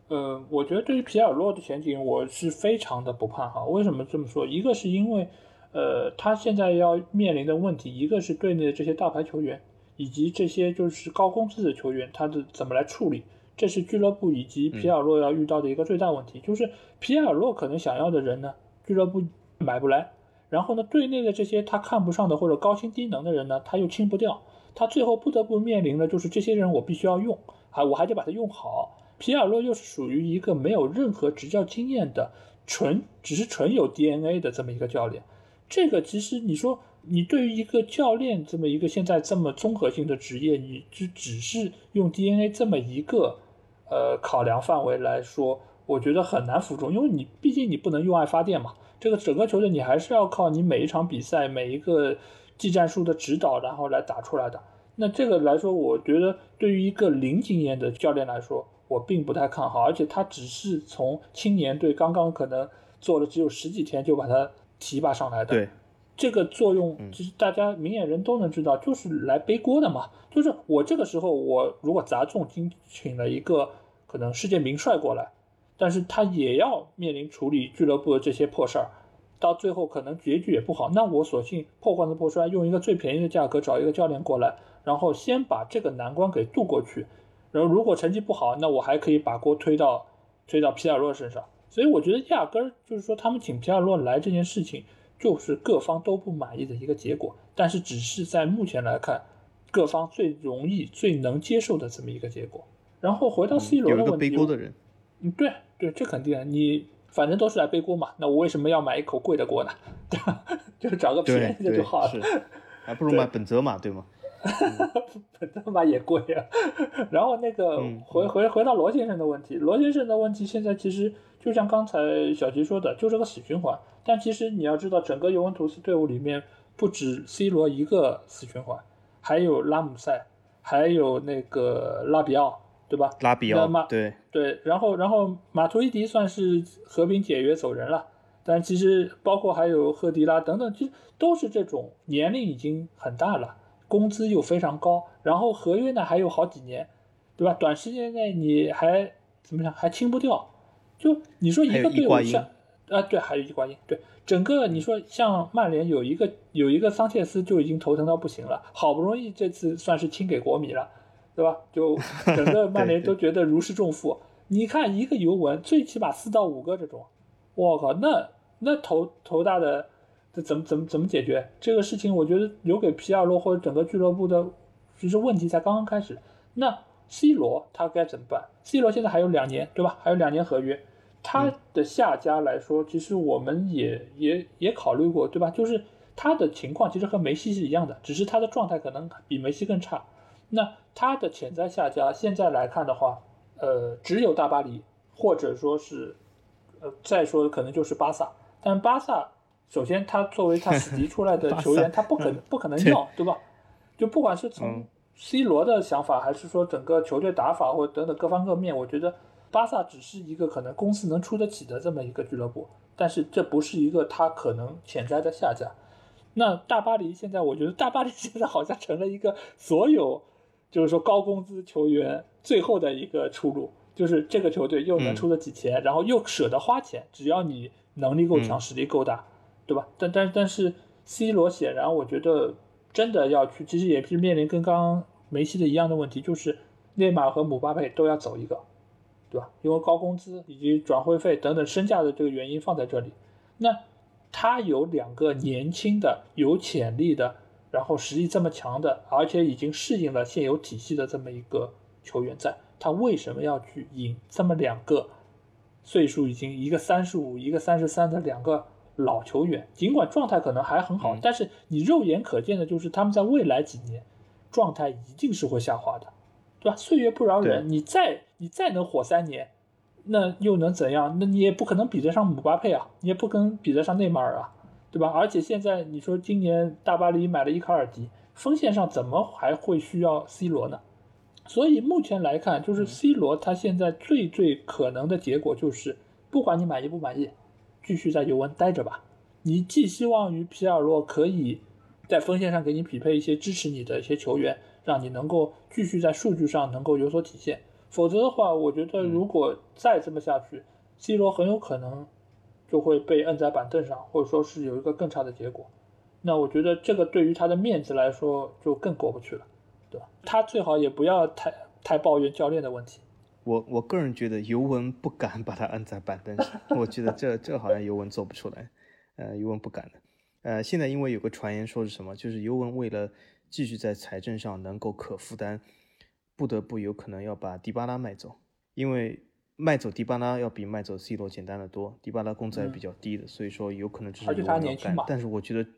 呃，我觉得对于皮尔洛的前景，我是非常的不看好。为什么这么说？一个是因为，呃，他现在要面临的问题，一个是队内的这些大牌球员，以及这些就是高工资的球员，他的怎么来处理？这是俱乐部以及皮尔洛要遇到的一个最大问题，就是皮尔洛可能想要的人呢，俱乐部买不来，然后呢，队内的这些他看不上的或者高薪低能的人呢，他又清不掉，他最后不得不面临的就是这些人我必须要用，还我还得把它用好。皮尔洛又是属于一个没有任何执教经验的纯，只是纯有 DNA 的这么一个教练，这个其实你说。你对于一个教练这么一个现在这么综合性的职业，你只只是用 DNA 这么一个呃考量范围来说，我觉得很难服众，因为你毕竟你不能用爱发电嘛。这个整个球队你还是要靠你每一场比赛每一个技战术的指导，然后来打出来的。那这个来说，我觉得对于一个零经验的教练来说，我并不太看好，而且他只是从青年队刚刚可能做了只有十几天就把他提拔上来的。对。这个作用其实大家明眼人都能知道，就是来背锅的嘛。就是我这个时候，我如果砸重金请了一个可能世界名帅过来，但是他也要面临处理俱乐部的这些破事儿，到最后可能结局也不好。那我索性破罐子破摔，用一个最便宜的价格找一个教练过来，然后先把这个难关给渡过去。然后如果成绩不好，那我还可以把锅推到推到皮尔洛身上。所以我觉得压根儿就是说，他们请皮尔洛来这件事情，就是各方都不满意的一个结果。但是只是在目前来看，各方最容易、最能接受的这么一个结果。然后回到 C 罗的问题，有背锅的人，嗯，对对，这肯定，你反正都是来背锅嘛。那我为什么要买一口贵的锅呢？对吧？就是找个便宜的就好了，还不如买本泽马，对吗？本泽马也贵啊。然后那个回回回到罗先生的问题，罗先生的问题现在其实。就像刚才小吉说的，就是个死循环。但其实你要知道，整个尤文图斯队伍里面不止 C 罗一个死循环，还有拉姆塞，还有那个拉比奥，对吧？拉比奥，对对。然后然后马图伊迪算是和平解约走人了，但其实包括还有赫迪拉等等，其实都是这种年龄已经很大了，工资又非常高，然后合约呢还有好几年，对吧？短时间内你还怎么讲还清不掉。就你说一个队伍像啊，对，还有伊瓜因，对，整个你说像曼联有一个有一个桑切斯就已经头疼到不行了，好不容易这次算是清给国米了，对吧？就整个 曼联都觉得如释重负。你看一个尤文，最起码四到五个这种，我靠，那那头头大的这怎么怎么怎么解决这个事情？我觉得留给皮尔洛或者整个俱乐部的，其实问题才刚刚开始。那 C 罗他该怎么办？C 罗现在还有两年，对吧？还有两年合约。他的下家来说，其实我们也也也考虑过，对吧？就是他的情况其实和梅西是一样的，只是他的状态可能比梅西更差。那他的潜在下家现在来看的话，呃，只有大巴黎，或者说是，呃，再说可能就是巴萨。但巴萨首先他作为他死敌出来的 球员，他不可不可能要，对吧？就不管是从 C 罗的想法，还是说整个球队打法，或等等各方各面，我觉得。巴萨只是一个可能公司能出得起的这么一个俱乐部，但是这不是一个他可能潜在的下家。那大巴黎现在，我觉得大巴黎现在好像成了一个所有就是说高工资球员最后的一个出路，就是这个球队又能出得起钱，然后又舍得花钱，只要你能力够强，实力够大，对吧？但但但是 C 罗显然，我觉得真的要去，其实也是面临跟刚刚梅西的一样的问题，就是内马尔和姆巴佩都要走一个。对吧？因为高工资以及转会费等等身价的这个原因放在这里，那他有两个年轻的、有潜力的，然后实力这么强的，而且已经适应了现有体系的这么一个球员，在他为什么要去引这么两个岁数已经一个三十五、一个三十三的两个老球员？尽管状态可能还很好，但是你肉眼可见的就是他们在未来几年状态一定是会下滑的。对吧？岁月不饶人，你再你再能火三年，那又能怎样？那你也不可能比得上姆巴佩啊，你也不可能比得上内马尔啊，对吧？而且现在你说今年大巴黎买了伊卡尔迪，锋线上怎么还会需要 C 罗呢？所以目前来看，就是 C 罗他现在最最可能的结果就是，不管你满意不满意，继续在尤文待着吧。你寄希望于皮尔洛可以在锋线上给你匹配一些支持你的一些球员。让你能够继续在数据上能够有所体现，否则的话，我觉得如果再这么下去，C 罗很有可能就会被摁在板凳上，或者说是有一个更差的结果。那我觉得这个对于他的面子来说就更过不去了，对吧？他最好也不要太太抱怨教练的问题。我我个人觉得尤文不敢把他摁在板凳上，我觉得这这好像尤文做不出来，呃，尤文不敢的。呃，现在因为有个传言说是什么，就是尤文为了。继续在财政上能够可负担，不得不有可能要把迪巴拉卖走，因为卖走迪巴拉要比卖走 C 罗简单的多，迪巴拉工资还比较低的，所以说有可能这是有要干。但是我觉得，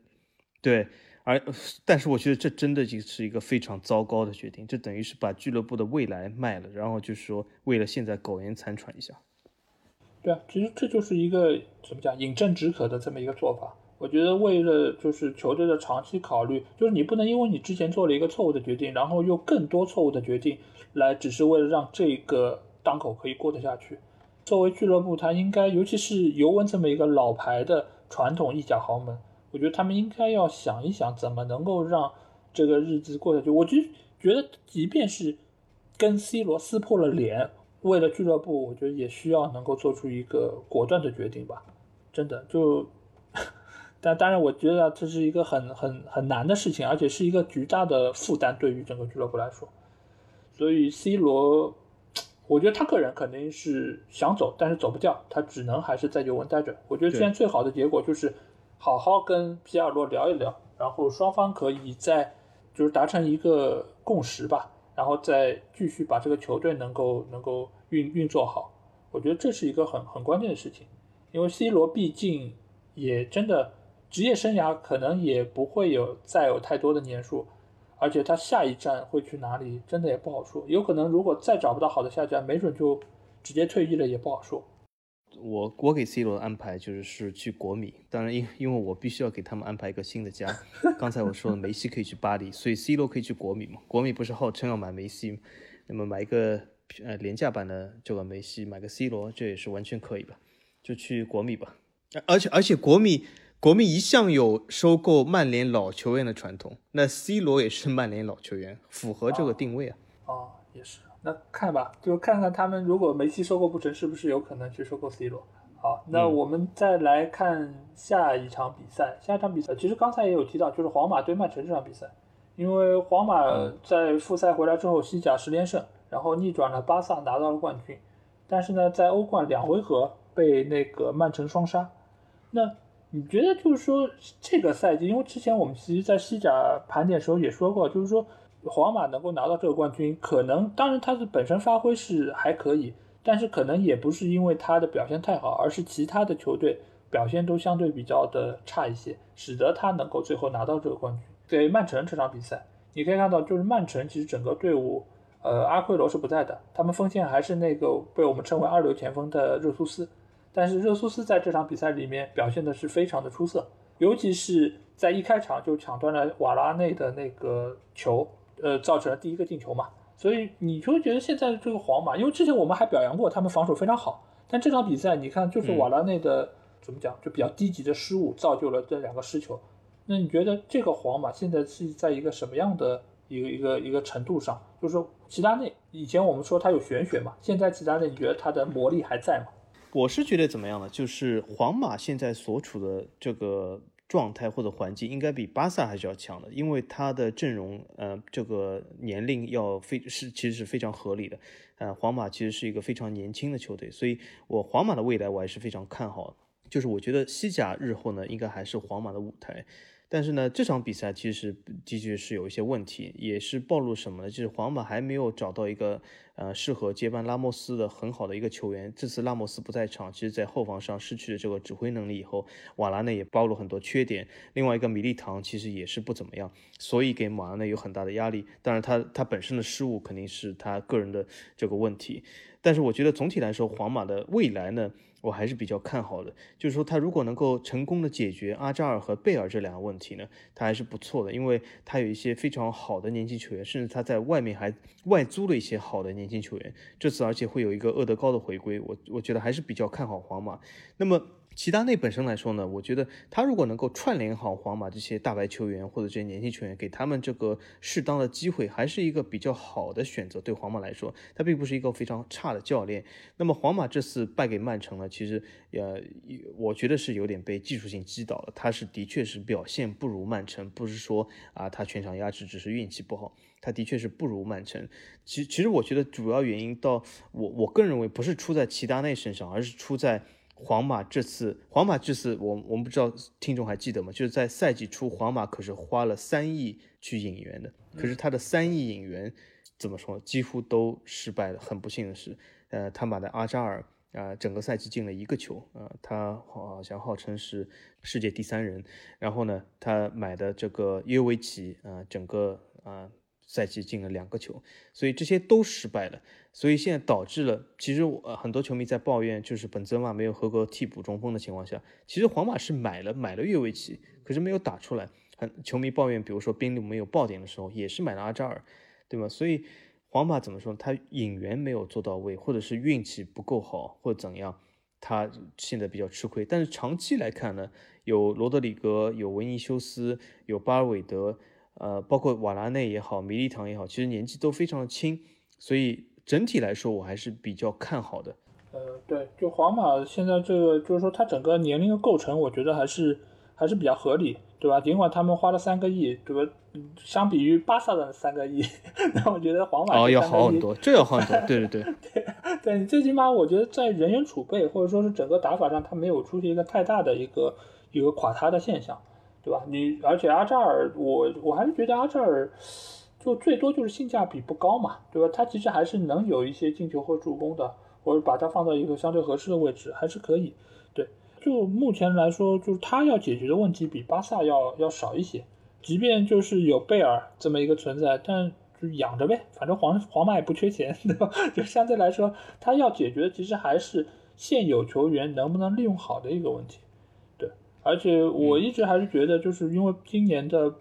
对，而但是我觉得这真的就是一个非常糟糕的决定，这等于是把俱乐部的未来卖了，然后就是说为了现在苟延残喘一下。对啊，其实这就是一个怎么讲饮鸩止渴的这么一个做法。我觉得为了就是球队的长期考虑，就是你不能因为你之前做了一个错误的决定，然后又更多错误的决定，来只是为了让这个档口可以过得下去。作为俱乐部，它应该，尤其是尤文这么一个老牌的传统意甲豪门，我觉得他们应该要想一想，怎么能够让这个日子过下去。我就觉得，即便是跟 C 罗撕破了脸，为了俱乐部，我觉得也需要能够做出一个果断的决定吧。真的，就，但当然，我觉得这是一个很很很难的事情，而且是一个巨大的负担对于整个俱乐部来说。所以 C 罗。我觉得他个人肯定是想走，但是走不掉，他只能还是在尤文待着。我觉得现在最好的结果就是好好跟皮尔洛聊一聊，然后双方可以再就是达成一个共识吧，然后再继续把这个球队能够能够运运作好。我觉得这是一个很很关键的事情，因为 C 罗毕竟也真的职业生涯可能也不会有再有太多的年数。而且他下一站会去哪里，真的也不好说。有可能如果再找不到好的下站，没准就直接退役了，也不好说。我我给 C 罗的安排就是是去国米，当然因因为我必须要给他们安排一个新的家。刚才我说了梅西可以去巴黎，所以 C 罗可以去国米嘛？国米不是号称要买梅西，那么买一个呃廉价版的这个梅西，买个 C 罗，这也是完全可以吧？就去国米吧。而且而且国米。国米一向有收购曼联老球员的传统，那 C 罗也是曼联老球员，符合这个定位啊。哦，也是。那看吧，就看看他们如果梅西收购不成，是不是有可能去收购 C 罗？好，那我们再来看下一场比赛。下一场比赛其实刚才也有提到，就是皇马对曼城这场比赛，因为皇马在复赛回来之后，西甲十连胜，然后逆转了巴萨，拿到了冠军。但是呢，在欧冠两回合被那个曼城双杀。那你觉得就是说这个赛季，因为之前我们其实，在西甲盘点时候也说过，就是说皇马能够拿到这个冠军，可能当然他的本身发挥是还可以，但是可能也不是因为他的表现太好，而是其他的球队表现都相对比较的差一些，使得他能够最后拿到这个冠军。对曼城这场比赛，你可以看到，就是曼城其实整个队伍，呃，阿奎罗是不在的，他们锋线还是那个被我们称为二流前锋的热苏斯。但是热苏斯在这场比赛里面表现的是非常的出色，尤其是在一开场就抢断了瓦拉内的那个球，呃，造成了第一个进球嘛。所以你就会觉得现在这个皇马，因为之前我们还表扬过他们防守非常好，但这场比赛你看就是瓦拉内的怎么讲，就比较低级的失误造就了这两个失球。那你觉得这个皇马现在是在一个什么样的一个一个一个程度上？就是说齐达内以前我们说他有玄学嘛，现在齐达内你觉得他的魔力还在吗？我是觉得怎么样呢？就是皇马现在所处的这个状态或者环境，应该比巴萨还是要强的，因为他的阵容，呃，这个年龄要非是其实是非常合理的。呃，皇马其实是一个非常年轻的球队，所以我皇马的未来我还是非常看好。就是我觉得西甲日后呢，应该还是皇马的舞台。但是呢，这场比赛其实的确是有一些问题，也是暴露什么呢？就是皇马还没有找到一个呃适合接班拉莫斯的很好的一个球员。这次拉莫斯不在场，其实在后防上失去了这个指挥能力以后，瓦拉内也暴露很多缺点。另外一个米利唐其实也是不怎么样，所以给瓦拉内有很大的压力。当然，他他本身的失误肯定是他个人的这个问题。但是我觉得总体来说，皇马的未来呢？我还是比较看好的，就是说他如果能够成功的解决阿扎尔和贝尔这两个问题呢，他还是不错的，因为他有一些非常好的年轻球员，甚至他在外面还外租了一些好的年轻球员。这次而且会有一个厄德高的回归，我我觉得还是比较看好皇马。那么。齐达内本身来说呢，我觉得他如果能够串联好皇马这些大牌球员或者这些年轻球员，给他们这个适当的机会，还是一个比较好的选择。对皇马来说，他并不是一个非常差的教练。那么皇马这次败给曼城呢，其实呃，我觉得是有点被技术性击倒了。他是的确是表现不如曼城，不是说啊他全场压制只是运气不好，他的确是不如曼城。其其实我觉得主要原因到我我个人认为不是出在齐达内身上，而是出在。皇马这次，皇马这次，我我们不知道听众还记得吗？就是在赛季初，皇马可是花了三亿去引援的，可是他的三亿引援怎么说，几乎都失败了。很不幸的是，呃，他买的阿扎尔啊，整个赛季进了一个球啊，他好像号称是世界第三人。然后呢，他买的这个约维奇啊，整个啊。赛季进了两个球，所以这些都失败了，所以现在导致了，其实我呃很多球迷在抱怨，就是本泽马没有合格替补中锋的情况下，其实皇马是买了买了越位奇，可是没有打出来。很球迷抱怨，比如说宾利没有爆点的时候，也是买了阿扎尔，对吗？所以皇马怎么说？他引援没有做到位，或者是运气不够好，或者怎样？他现在比较吃亏。但是长期来看呢，有罗德里格，有维尼修斯，有巴尔韦德，呃，包括瓦拉内也好，米利唐也好，其实年纪都非常的轻，所以整体来说我还是比较看好的。呃，对，就皇马现在这个，就是说它整个年龄的构成，我觉得还是还是比较合理，对吧？尽管他们花了三个亿，对吧？相比于巴萨的三个亿，那我觉得皇马哦要好很多，这要好很多，对对对，对 对，最起码我觉得在人员储备或者说是整个打法上，他没有出现一个太大的一个一个垮塌的现象，对吧？你而且阿扎尔，我我还是觉得阿扎尔就最多就是性价比不高嘛，对吧？他其实还是能有一些进球和助攻的。或者把它放到一个相对合适的位置，还是可以。对，就目前来说，就是他要解决的问题比巴萨要要少一些。即便就是有贝尔这么一个存在，但就养着呗，反正皇皇马也不缺钱，对吧？就相对来说，他要解决的其实还是现有球员能不能利用好的一个问题。对，而且我一直还是觉得，就是因为今年的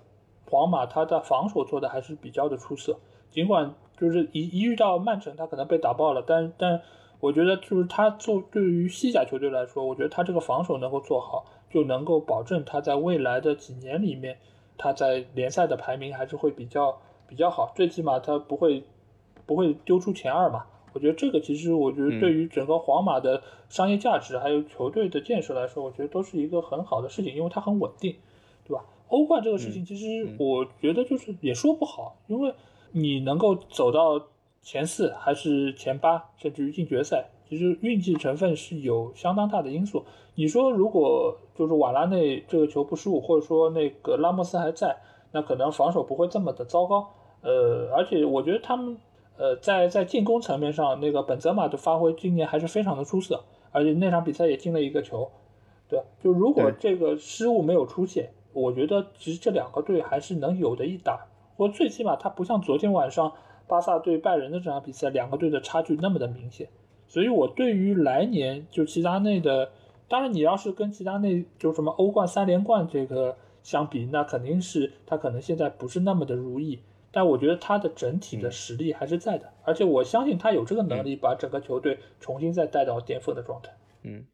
皇马，他的防守做的还是比较的出色。尽管就是一一遇到曼城，他可能被打爆了，但但。我觉得就是他做对于西甲球队来说，我觉得他这个防守能够做好，就能够保证他在未来的几年里面，他在联赛的排名还是会比较比较好，最起码他不会不会丢出前二嘛。我觉得这个其实我觉得对于整个皇马的商业价值还有球队的建设来说，我觉得都是一个很好的事情，因为它很稳定，对吧？欧冠这个事情其实我觉得就是也说不好，因为你能够走到。前四还是前八，甚至于进决赛，其实运气成分是有相当大的因素。你说如果就是瓦拉内这个球不失误，或者说那个拉莫斯还在，那可能防守不会这么的糟糕。呃，而且我觉得他们呃在在进攻层面上，那个本泽马的发挥今年还是非常的出色，而且那场比赛也进了一个球。对，就如果这个失误没有出现，我觉得其实这两个队还是能有的一打，或最起码他不像昨天晚上。巴萨对拜仁的这场比赛，两个队的差距那么的明显，所以我对于来年就齐达内的，当然你要是跟齐达内就什么欧冠三连冠这个相比，那肯定是他可能现在不是那么的如意，但我觉得他的整体的实力还是在的，而且我相信他有这个能力把整个球队重新再带到巅峰的状态。嗯，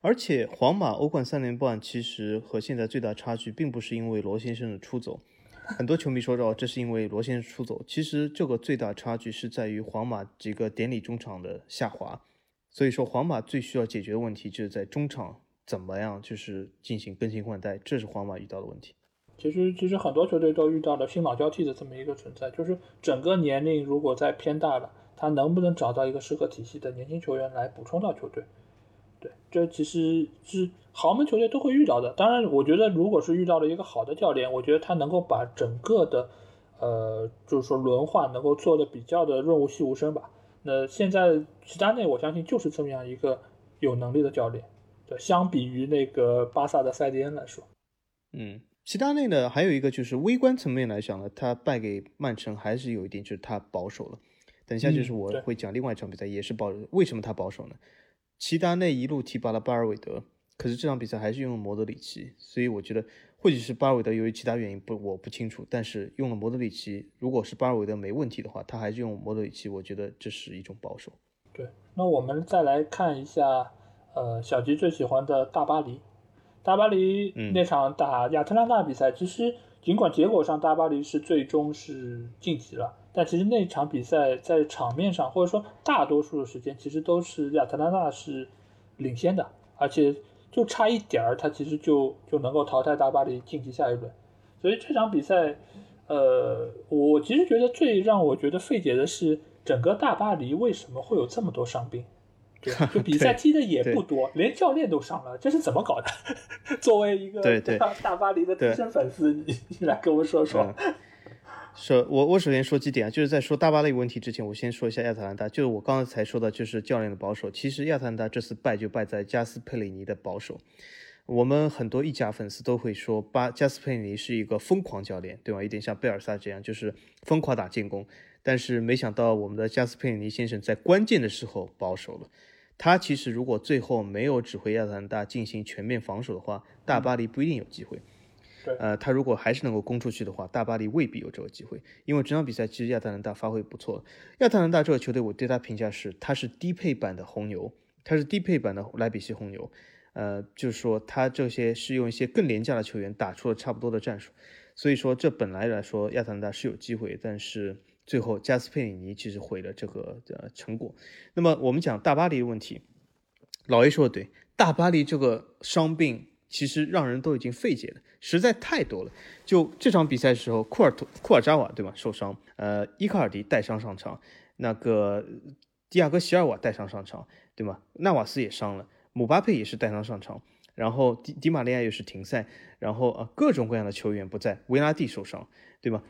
而且皇马欧冠三连冠其实和现在最大差距，并不是因为罗先生的出走。很多球迷说到，这是因为罗先生出走。其实这个最大差距是在于皇马几个典礼中场的下滑。所以说，皇马最需要解决的问题就是在中场怎么样，就是进行更新换代，这是皇马遇到的问题。其实，其实很多球队都遇到了新老交替的这么一个存在，就是整个年龄如果再偏大了，他能不能找到一个适合体系的年轻球员来补充到球队？对，这其实是豪门球队都会遇到的。当然，我觉得如果是遇到了一个好的教练，我觉得他能够把整个的，呃，就是说轮换能够做的比较的润物细无声吧。那现在齐达内，我相信就是这么样一个有能力的教练。对，相比于那个巴萨的塞蒂恩来说，嗯，齐达内呢，还有一个就是微观层面来讲呢，他败给曼城还是有一点，就是他保守了。等一下就是我会讲另外一场比赛，也是保，为什么他保守呢？齐达内一路提拔了巴尔韦德，可是这场比赛还是用了摩德里奇，所以我觉得或许是巴尔韦德由于其他原因不我不清楚，但是用了摩德里奇，如果是巴尔韦德没问题的话，他还是用摩德里奇，我觉得这是一种保守。对，那我们再来看一下，呃，小吉最喜欢的大巴黎，大巴黎那场打亚特兰大比赛，其实尽管结果上大巴黎是最终是晋级了。但其实那场比赛在场面上，或者说大多数的时间，其实都是亚特兰大是领先的，而且就差一点儿，他其实就就能够淘汰大巴黎晋级下一轮。所以这场比赛，呃，我其实觉得最让我觉得费解的是，整个大巴黎为什么会有这么多伤兵？对，就比赛踢的也不多，连教练都上了，这是怎么搞的？作为一个大巴黎的资深粉丝，你你来跟我说说。说，我我首先说几点啊，就是在说大巴黎问题之前，我先说一下亚特兰大。就是我刚才才说的，就是教练的保守。其实亚特兰大这次败就败在加斯佩里尼的保守。我们很多意甲粉丝都会说，巴加斯佩里尼是一个疯狂教练，对吧？有点像贝尔萨这样，就是疯狂打进攻。但是没想到我们的加斯佩里尼先生在关键的时候保守了。他其实如果最后没有指挥亚特兰大进行全面防守的话，大巴黎不一定有机会。呃，他如果还是能够攻出去的话，大巴黎未必有这个机会。因为这场比赛其实亚特兰大发挥不错。亚特兰大这个球队，我对他评价是，他是低配版的红牛。他是低配版的莱比锡红牛，呃，就是说他这些是用一些更廉价的球员打出了差不多的战术，所以说这本来来说亚特兰大是有机会，但是最后加斯佩里尼其实毁了这个呃成果。那么我们讲大巴黎的问题，老 A 说的对，大巴黎这个伤病其实让人都已经费解了。实在太多了。就这场比赛的时候，库尔图库尔扎瓦对吧受伤，呃，伊卡尔迪带伤上场，那个迪亚哥席尔瓦带伤上场，对吗？纳瓦斯也伤了，姆巴佩也是带伤上场，然后迪迪马利亚又是停赛，然后啊各种各样的球员不在，维拉蒂受伤，对吗？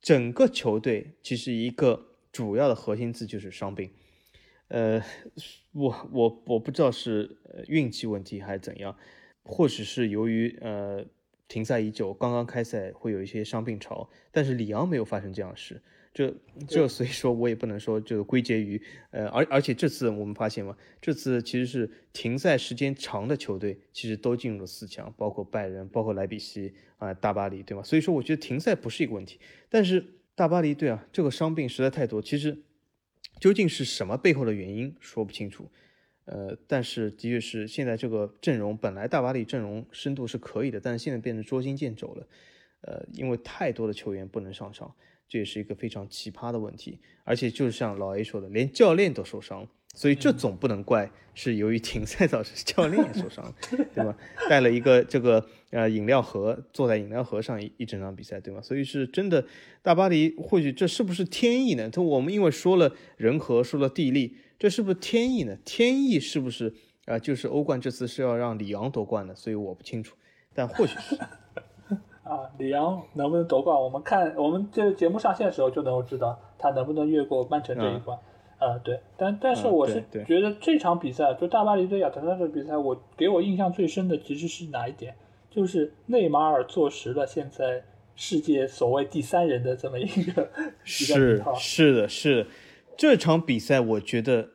整个球队其实一个主要的核心字就是伤病。呃，我我我不知道是运气问题还是怎样，或许是由于呃。停赛已久，刚刚开赛会有一些伤病潮，但是里昂没有发生这样的事，这这所以说我也不能说就归结于呃，而而且这次我们发现嘛，这次其实是停赛时间长的球队其实都进入了四强，包括拜仁，包括莱比锡啊，大巴黎，对吗？所以说我觉得停赛不是一个问题，但是大巴黎队啊，这个伤病实在太多，其实究竟是什么背后的原因说不清楚。呃，但是的确是现在这个阵容本来大巴黎阵容深度是可以的，但是现在变成捉襟见肘了。呃，因为太多的球员不能上场，这也是一个非常奇葩的问题。而且就像老 A 说的，连教练都受伤，所以这总不能怪是由于停赛导致教练也受伤，对吧？带了一个这个呃饮料盒，坐在饮料盒上一一整场比赛，对吗？所以是真的，大巴黎或许这是不是天意呢？他我们因为说了人和，说了地利。这是不是天意呢？天意是不是啊？就是欧冠这次是要让里昂夺冠的，所以我不清楚，但或许是啊。里昂能不能夺冠？我们看我们这个节目上线的时候就能够知道他能不能越过曼城这一关。啊，对，但但是我是觉得这场比赛就大巴黎对亚特兰大的比赛，我给我印象最深的其实是哪一点？就是内马尔坐实了现在世界所谓第三人的这么一个是是的是。这场比赛，我觉得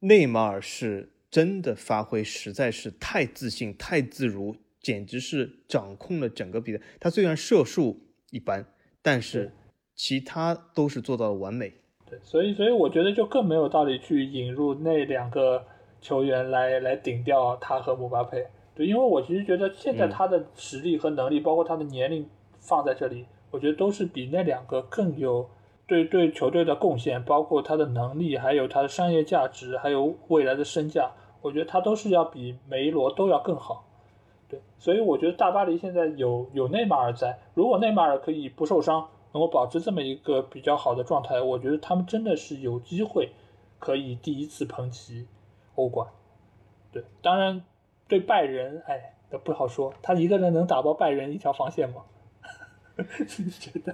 内马尔是真的发挥实在是太自信、太自如，简直是掌控了整个比赛。他虽然射术一般，但是其他都是做到了完美。对，所以所以我觉得就更没有道理去引入那两个球员来来顶掉他和姆巴佩。对，因为我其实觉得现在他的实力和能力，包括他的年龄放在这里，我觉得都是比那两个更有。对对球队的贡献，包括他的能力，还有他的商业价值，还有未来的身价，我觉得他都是要比梅罗都要更好。对，所以我觉得大巴黎现在有有内马尔在，如果内马尔可以不受伤，能够保持这么一个比较好的状态，我觉得他们真的是有机会可以第一次捧起欧冠。对，当然对拜仁，哎，不好说，他一个人能打爆拜仁一条防线吗？觉得，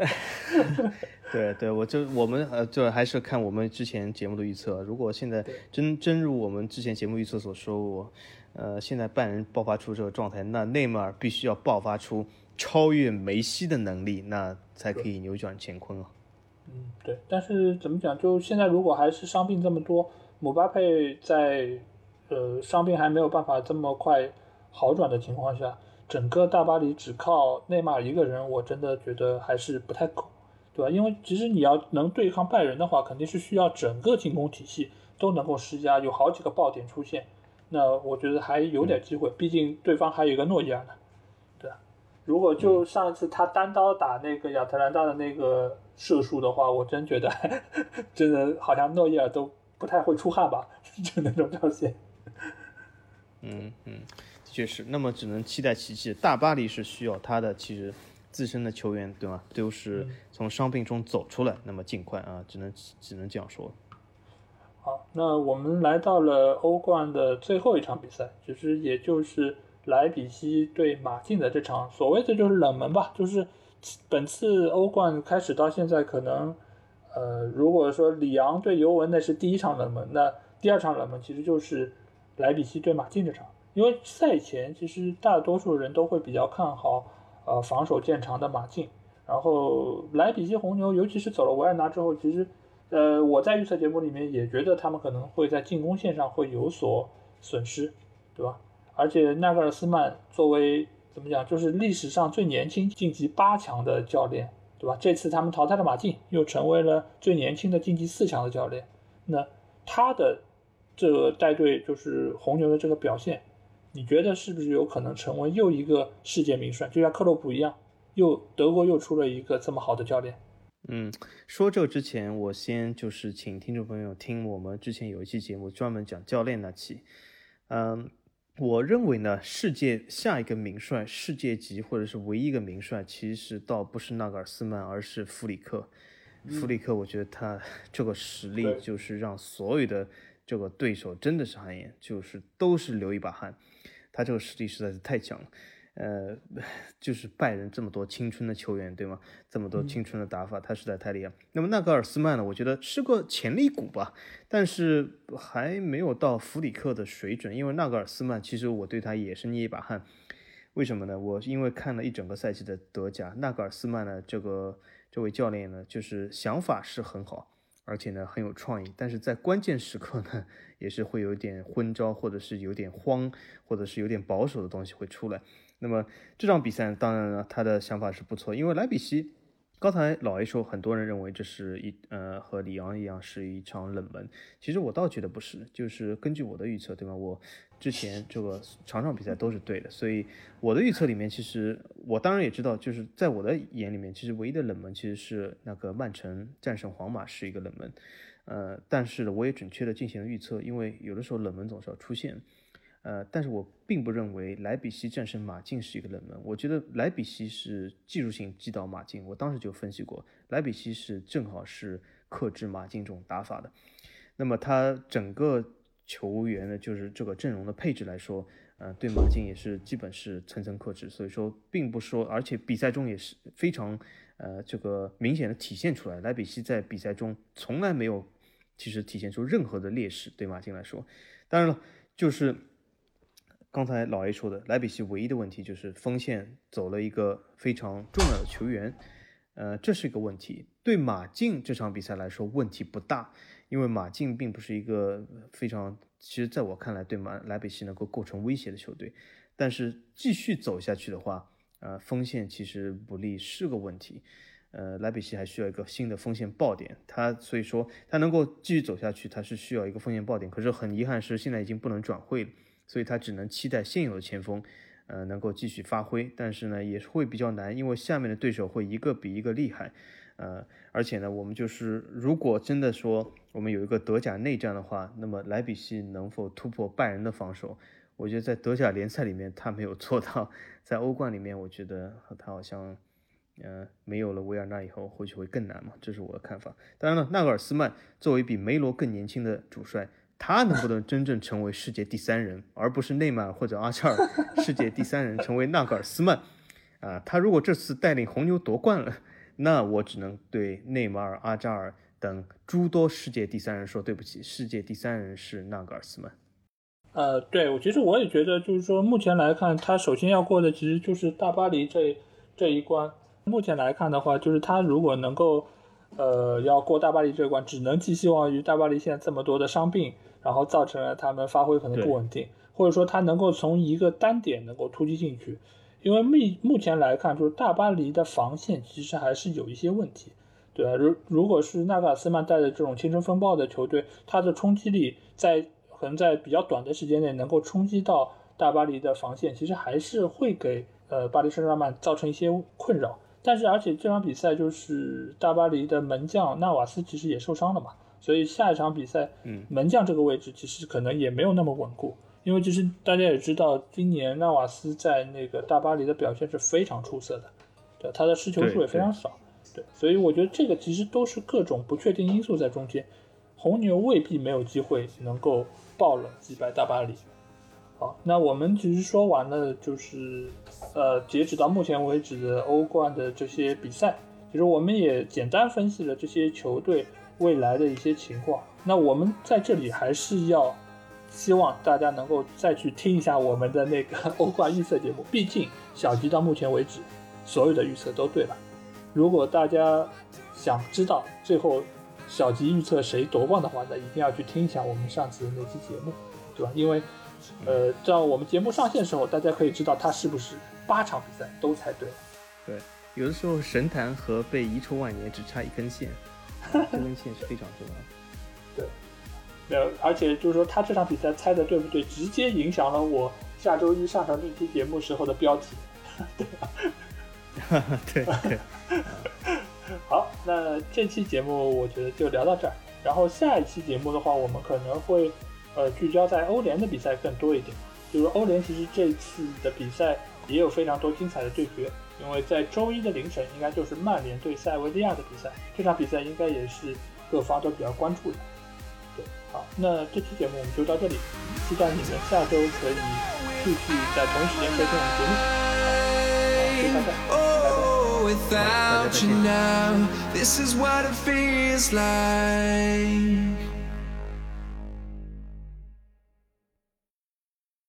对对，我就我们呃，就还是看我们之前节目的预测。如果现在真真如我们之前节目预测所说，我呃，现在拜仁爆发出这个状态，那内马尔必须要爆发出超越梅西的能力，那才可以扭转乾坤啊。嗯，对。但是怎么讲？就现在如果还是伤病这么多，姆巴佩在呃伤病还没有办法这么快好转的情况下。整个大巴黎只靠内马尔一个人，我真的觉得还是不太够，对吧？因为其实你要能对抗拜仁的话，肯定是需要整个进攻体系都能够施加，有好几个爆点出现。那我觉得还有点机会，毕竟对方还有一个诺伊尔呢，对吧？如果就上一次他单刀打那个亚特兰大的那个射术的话，我真觉得真的好像诺伊尔都不太会出汗吧，就那种表现。嗯嗯。确实，那么只能期待奇迹。大巴黎是需要他的，其实自身的球员，对吗？都是从伤病中走出来，那么尽快啊，只能只能这样说。好，那我们来到了欧冠的最后一场比赛，其实也就是莱比锡对马竞的这场，所谓的就是冷门吧，就是本次欧冠开始到现在，可能呃，如果说里昂对尤文那是第一场冷门，那第二场冷门其实就是莱比锡对马竞这场。因为赛前其实大多数人都会比较看好，呃，防守见长的马竞。然后莱比锡红牛，尤其是走了维尔纳之后，其实，呃，我在预测节目里面也觉得他们可能会在进攻线上会有所损失，对吧？而且纳格尔斯曼作为怎么讲，就是历史上最年轻晋级八强的教练，对吧？这次他们淘汰了马竞，又成为了最年轻的晋级四强的教练。那他的。这个带队就是红牛的这个表现，你觉得是不是有可能成为又一个世界名帅？就像克洛普一样，又德国又出了一个这么好的教练。嗯，说这之前，我先就是请听众朋友听我们之前有一期节目专门讲教练那期。嗯，我认为呢，世界下一个名帅，世界级或者是唯一一个名帅，其实倒不是纳格尔斯曼，而是弗里克。弗里克，我觉得他这个实力就是让所有的这个对手真的是汗颜，就是都是流一把汗。他这个实力实在是太强了。呃，就是拜仁这么多青春的球员，对吗？这么多青春的打法，他实在太厉害。那么纳格尔斯曼呢？我觉得是个潜力股吧，但是还没有到弗里克的水准。因为纳格尔斯曼，其实我对他也是捏一把汗。为什么呢？我因为看了一整个赛季的德甲，纳格尔斯曼呢，这个这位教练呢，就是想法是很好，而且呢很有创意，但是在关键时刻呢，也是会有点昏招，或者是有点慌，或者是有点保守的东西会出来。那么这场比赛，当然了，他的想法是不错，因为莱比锡，刚才老 A 说，很多人认为这是一呃和里昂一样是一场冷门，其实我倒觉得不是，就是根据我的预测，对吧？我之前这个场场比赛都是对的，所以我的预测里面，其实我当然也知道，就是在我的眼里面，其实唯一的冷门其实是那个曼城战胜皇马是一个冷门，呃，但是我也准确的进行了预测，因为有的时候冷门总是要出现。呃，但是我并不认为莱比锡战胜马竞是一个冷门。我觉得莱比锡是技术性击倒马竞。我当时就分析过，莱比锡是正好是克制马竞这种打法的。那么他整个球员呢，就是这个阵容的配置来说，呃，对马竞也是基本是层层克制。所以说，并不说，而且比赛中也是非常呃这个明显的体现出来，莱比锡在比赛中从来没有其实体现出任何的劣势。对马竞来说，当然了，就是。刚才老 A 说的，莱比锡唯一的问题就是锋线走了一个非常重要的球员，呃，这是一个问题。对马竞这场比赛来说问题不大，因为马竞并不是一个非常，其实在我看来对马莱比锡能够构成威胁的球队。但是继续走下去的话，呃，锋线其实不利是个问题，呃，莱比锡还需要一个新的锋线爆点，他所以说他能够继续走下去，他是需要一个锋线爆点。可是很遗憾是现在已经不能转会了。所以他只能期待现有的前锋，呃，能够继续发挥，但是呢，也会比较难，因为下面的对手会一个比一个厉害，呃，而且呢，我们就是如果真的说我们有一个德甲内战的话，那么莱比锡能否突破拜仁的防守？我觉得在德甲联赛里面他没有做到，在欧冠里面，我觉得他好像，呃，没有了维尔纳以后，或许会更难嘛，这是我的看法。当然了，纳格尔斯曼作为比梅罗更年轻的主帅。他能不能真正成为世界第三人，而不是内马尔或者阿扎尔？世界第三人成为纳格尔斯曼，啊，他如果这次带领红牛夺冠了，那我只能对内马尔、阿扎尔等诸多世界第三人说对不起，世界第三人是纳格尔斯曼。呃，对我其实我也觉得，就是说目前来看，他首先要过的其实就是大巴黎这这一关。目前来看的话，就是他如果能够，呃，要过大巴黎这关，只能寄希望于大巴黎现在这么多的伤病。然后造成了他们发挥可能不稳定，或者说他能够从一个单点能够突击进去，因为目目前来看，就是大巴黎的防线其实还是有一些问题，对吧？如如果是纳格尔斯曼带的这种青春风暴的球队，他的冲击力在可能在比较短的时间内能够冲击到大巴黎的防线，其实还是会给呃巴黎圣日耳曼造成一些困扰。但是而且这场比赛就是大巴黎的门将纳瓦斯其实也受伤了嘛。所以下一场比赛，嗯，门将这个位置其实可能也没有那么稳固，因为其实大家也知道，今年纳瓦斯在那个大巴黎的表现是非常出色的，对，他的失球数也非常少，对，所以我觉得这个其实都是各种不确定因素在中间，红牛未必没有机会能够爆冷击败大巴黎。好，那我们其实说完了，就是呃，截止到目前为止的欧冠的这些比赛，其实我们也简单分析了这些球队。未来的一些情况，那我们在这里还是要希望大家能够再去听一下我们的那个 欧冠预测节目。毕竟小吉到目前为止所有的预测都对了。如果大家想知道最后小吉预测谁夺冠的话，那一定要去听一下我们上次的那期节目，对吧？因为呃，这样我们节目上线的时候，大家可以知道他是不是八场比赛都猜对了。对，有的时候神坛和被遗臭万年只差一根线。这根线是非常重要的。对，没有，而且就是说他这场比赛猜的对不对，直接影响了我下周一上传这期节目时候的标题，对吧？对对。好，那这期节目我觉得就聊到这儿。然后下一期节目的话，我们可能会呃聚焦在欧联的比赛更多一点。就是欧联其实这次的比赛也有非常多精彩的对决，因为在周一的凌晨应该就是曼联对塞维利亚的比赛，这场比赛应该也是各方都比较关注的。对，好，那这期节目我们就到这里，期待你们下周可以继续在同一时间收听我们节目。好，谢谢大家，拜拜。without you now. This